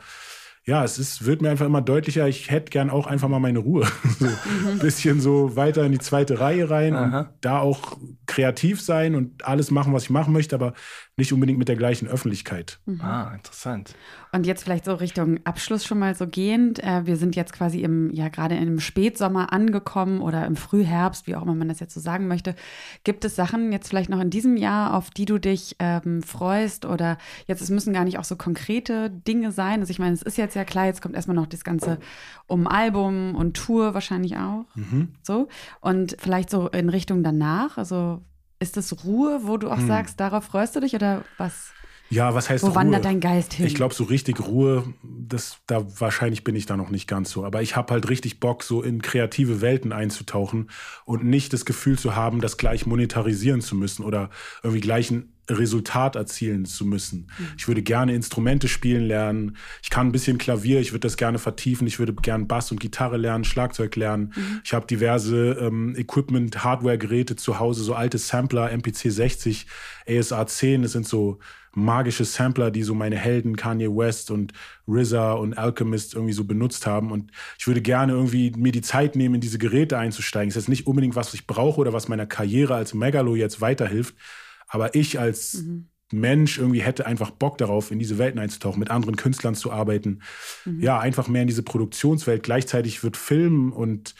S4: ja, es ist, wird mir einfach immer deutlicher, ich hätte gern auch einfach mal meine Ruhe. so ein mhm. bisschen so weiter in die zweite Reihe rein Aha. und da auch kreativ sein und alles machen, was ich machen möchte, aber nicht unbedingt mit der gleichen Öffentlichkeit.
S2: Mhm. Ah, interessant.
S3: Und jetzt vielleicht so Richtung Abschluss schon mal so gehend. Äh, wir sind jetzt quasi im, ja, gerade im Spätsommer angekommen oder im Frühherbst, wie auch immer man das jetzt so sagen möchte. Gibt es Sachen jetzt vielleicht noch in diesem Jahr, auf die du dich ähm, freust? Oder jetzt, es müssen gar nicht auch so konkrete Dinge sein. Also ich meine, es ist jetzt ja klar, jetzt kommt erstmal noch das Ganze um Album und Tour wahrscheinlich auch. Mhm. So. Und vielleicht so in Richtung danach. Also ist das Ruhe, wo du auch hm. sagst, darauf freust du dich oder was?
S4: Ja, was heißt
S3: Wo
S4: Ruhe?
S3: wandert dein Geist hin?
S4: Ich glaube, so richtig Ruhe, das, da wahrscheinlich bin ich da noch nicht ganz so. Aber ich habe halt richtig Bock, so in kreative Welten einzutauchen und nicht das Gefühl zu haben, das gleich monetarisieren zu müssen oder irgendwie gleich ein Resultat erzielen zu müssen. Mhm. Ich würde gerne Instrumente spielen lernen. Ich kann ein bisschen Klavier, ich würde das gerne vertiefen. Ich würde gerne Bass und Gitarre lernen, Schlagzeug lernen. Mhm. Ich habe diverse ähm, Equipment, Hardware-Geräte zu Hause, so alte Sampler, MPC 60, ASR 10. Das sind so magische Sampler, die so meine Helden Kanye West und RZA und Alchemist irgendwie so benutzt haben. Und ich würde gerne irgendwie mir die Zeit nehmen, in diese Geräte einzusteigen. Das ist jetzt nicht unbedingt, was ich brauche oder was meiner Karriere als Megalo jetzt weiterhilft. Aber ich als mhm. Mensch irgendwie hätte einfach Bock darauf, in diese Welten einzutauchen, mit anderen Künstlern zu arbeiten. Mhm. Ja, einfach mehr in diese Produktionswelt. Gleichzeitig wird Film und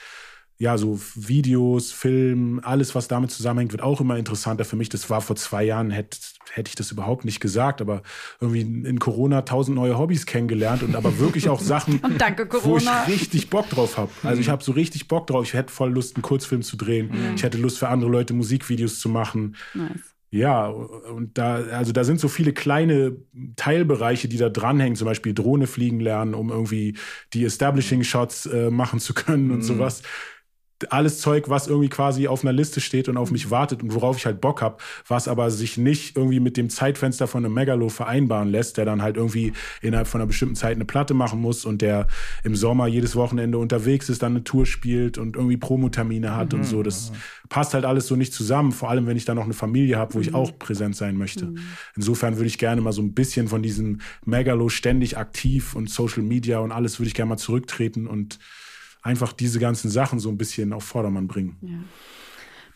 S4: ja, so Videos, Film, alles, was damit zusammenhängt, wird auch immer interessanter für mich. Das war vor zwei Jahren, hätte hätte ich das überhaupt nicht gesagt, aber irgendwie in Corona tausend neue Hobbys kennengelernt und aber wirklich auch Sachen,
S3: danke,
S4: wo ich richtig Bock drauf habe. Also ich habe so richtig Bock drauf. Ich hätte voll Lust, einen Kurzfilm zu drehen. Mhm. Ich hätte Lust für andere Leute Musikvideos zu machen. Nice. Ja, und da, also da sind so viele kleine Teilbereiche, die da dranhängen, zum Beispiel Drohne fliegen lernen, um irgendwie die Establishing Shots äh, machen zu können und mhm. sowas alles Zeug, was irgendwie quasi auf einer Liste steht und auf mich wartet und worauf ich halt Bock habe, was aber sich nicht irgendwie mit dem Zeitfenster von einem Megalo vereinbaren lässt, der dann halt irgendwie innerhalb von einer bestimmten Zeit eine Platte machen muss und der im Sommer jedes Wochenende unterwegs ist, dann eine Tour spielt und irgendwie Promotermine hat mhm. und so. Das passt halt alles so nicht zusammen, vor allem wenn ich dann noch eine Familie habe, wo mhm. ich auch präsent sein möchte. Mhm. Insofern würde ich gerne mal so ein bisschen von diesem Megalo ständig aktiv und Social Media und alles würde ich gerne mal zurücktreten und einfach diese ganzen Sachen so ein bisschen auf Vordermann bringen. Ja.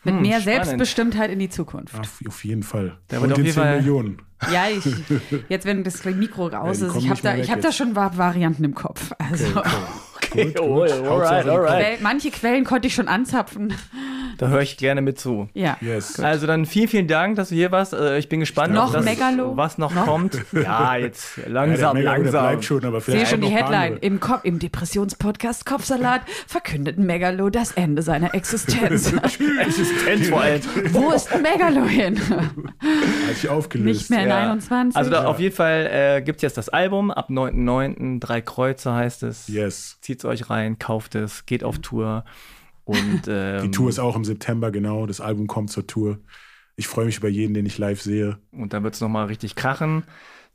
S3: Mit hm, mehr spannend. Selbstbestimmtheit in die Zukunft.
S4: Auf, auf jeden Fall.
S2: Der Und den 10 Fall
S4: Millionen.
S3: Ja, ich, jetzt wenn das Mikro raus ja, ist, ich habe da, hab da schon Varianten im Kopf. Also. Okay, okay.
S2: okay. Gut, gut. alright, alright.
S3: Manche Quellen konnte ich schon anzapfen.
S2: Da höre ich gerne mit zu.
S3: Ja.
S2: Yes. Also dann vielen, vielen Dank, dass du hier warst. Äh, ich bin gespannt,
S3: noch
S2: das,
S3: Megalo?
S2: was noch, noch, kommt. Ja, jetzt langsam,
S4: ja,
S2: langsam.
S4: Bleibt schon, aber
S3: Sehe schon die Headline. Im, Kopf, Im Depressionspodcast Kopfsalat verkündet Megalo das Ende seiner Existenz.
S2: Existenz vor allem.
S3: Wo ist Megalo hin?
S4: Hat sich aufgelöst.
S3: Nicht mehr in ja. 21.
S2: Also da, auf jeden Fall äh, gibt es jetzt das Album. Ab 9.9. Drei Kreuze heißt es.
S4: Yes.
S2: Zieht es euch rein, kauft es, geht auf Tour. Und, ähm,
S4: die Tour ist auch im September, genau. Das Album kommt zur Tour. Ich freue mich über jeden, den ich live sehe.
S2: Und dann wird es nochmal richtig krachen.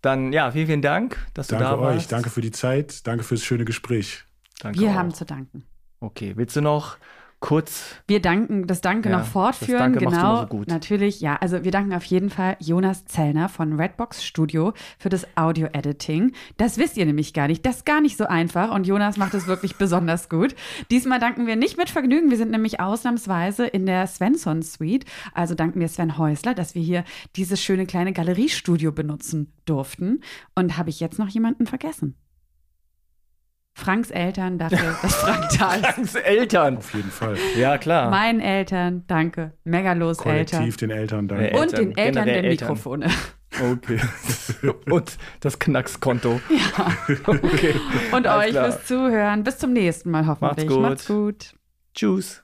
S2: Dann, ja, vielen, vielen Dank, dass
S4: danke
S2: du da warst.
S4: Danke euch, danke für die Zeit, danke fürs schöne Gespräch.
S3: Danke Wir auch. haben zu danken.
S2: Okay, willst du noch kurz.
S3: Wir danken, das Danke ja, noch fortführen. Das Danke genau, so gut. natürlich. Ja, also wir danken auf jeden Fall Jonas Zellner von Redbox Studio für das Audio-Editing. Das wisst ihr nämlich gar nicht. Das ist gar nicht so einfach und Jonas macht es wirklich besonders gut. Diesmal danken wir nicht mit Vergnügen. Wir sind nämlich ausnahmsweise in der Svensson Suite. Also danken wir Sven Häusler, dass wir hier dieses schöne kleine Galeriestudio benutzen durften. Und habe ich jetzt noch jemanden vergessen? Franks Eltern dafür, dass Frank da ist.
S2: Franks Eltern.
S4: Auf jeden Fall.
S2: Ja, klar.
S3: Meinen Eltern, danke. Megalos
S4: Kollektiv
S3: Eltern.
S4: den Eltern, danke.
S3: Und den Eltern der Eltern. Mikrofone.
S2: Okay. Und das Knackskonto.
S3: Ja.
S2: Okay.
S3: Und
S2: Alles
S3: euch
S2: klar.
S3: fürs Zuhören. Bis zum nächsten Mal hoffentlich.
S2: gut.
S3: Macht's gut.
S2: Tschüss.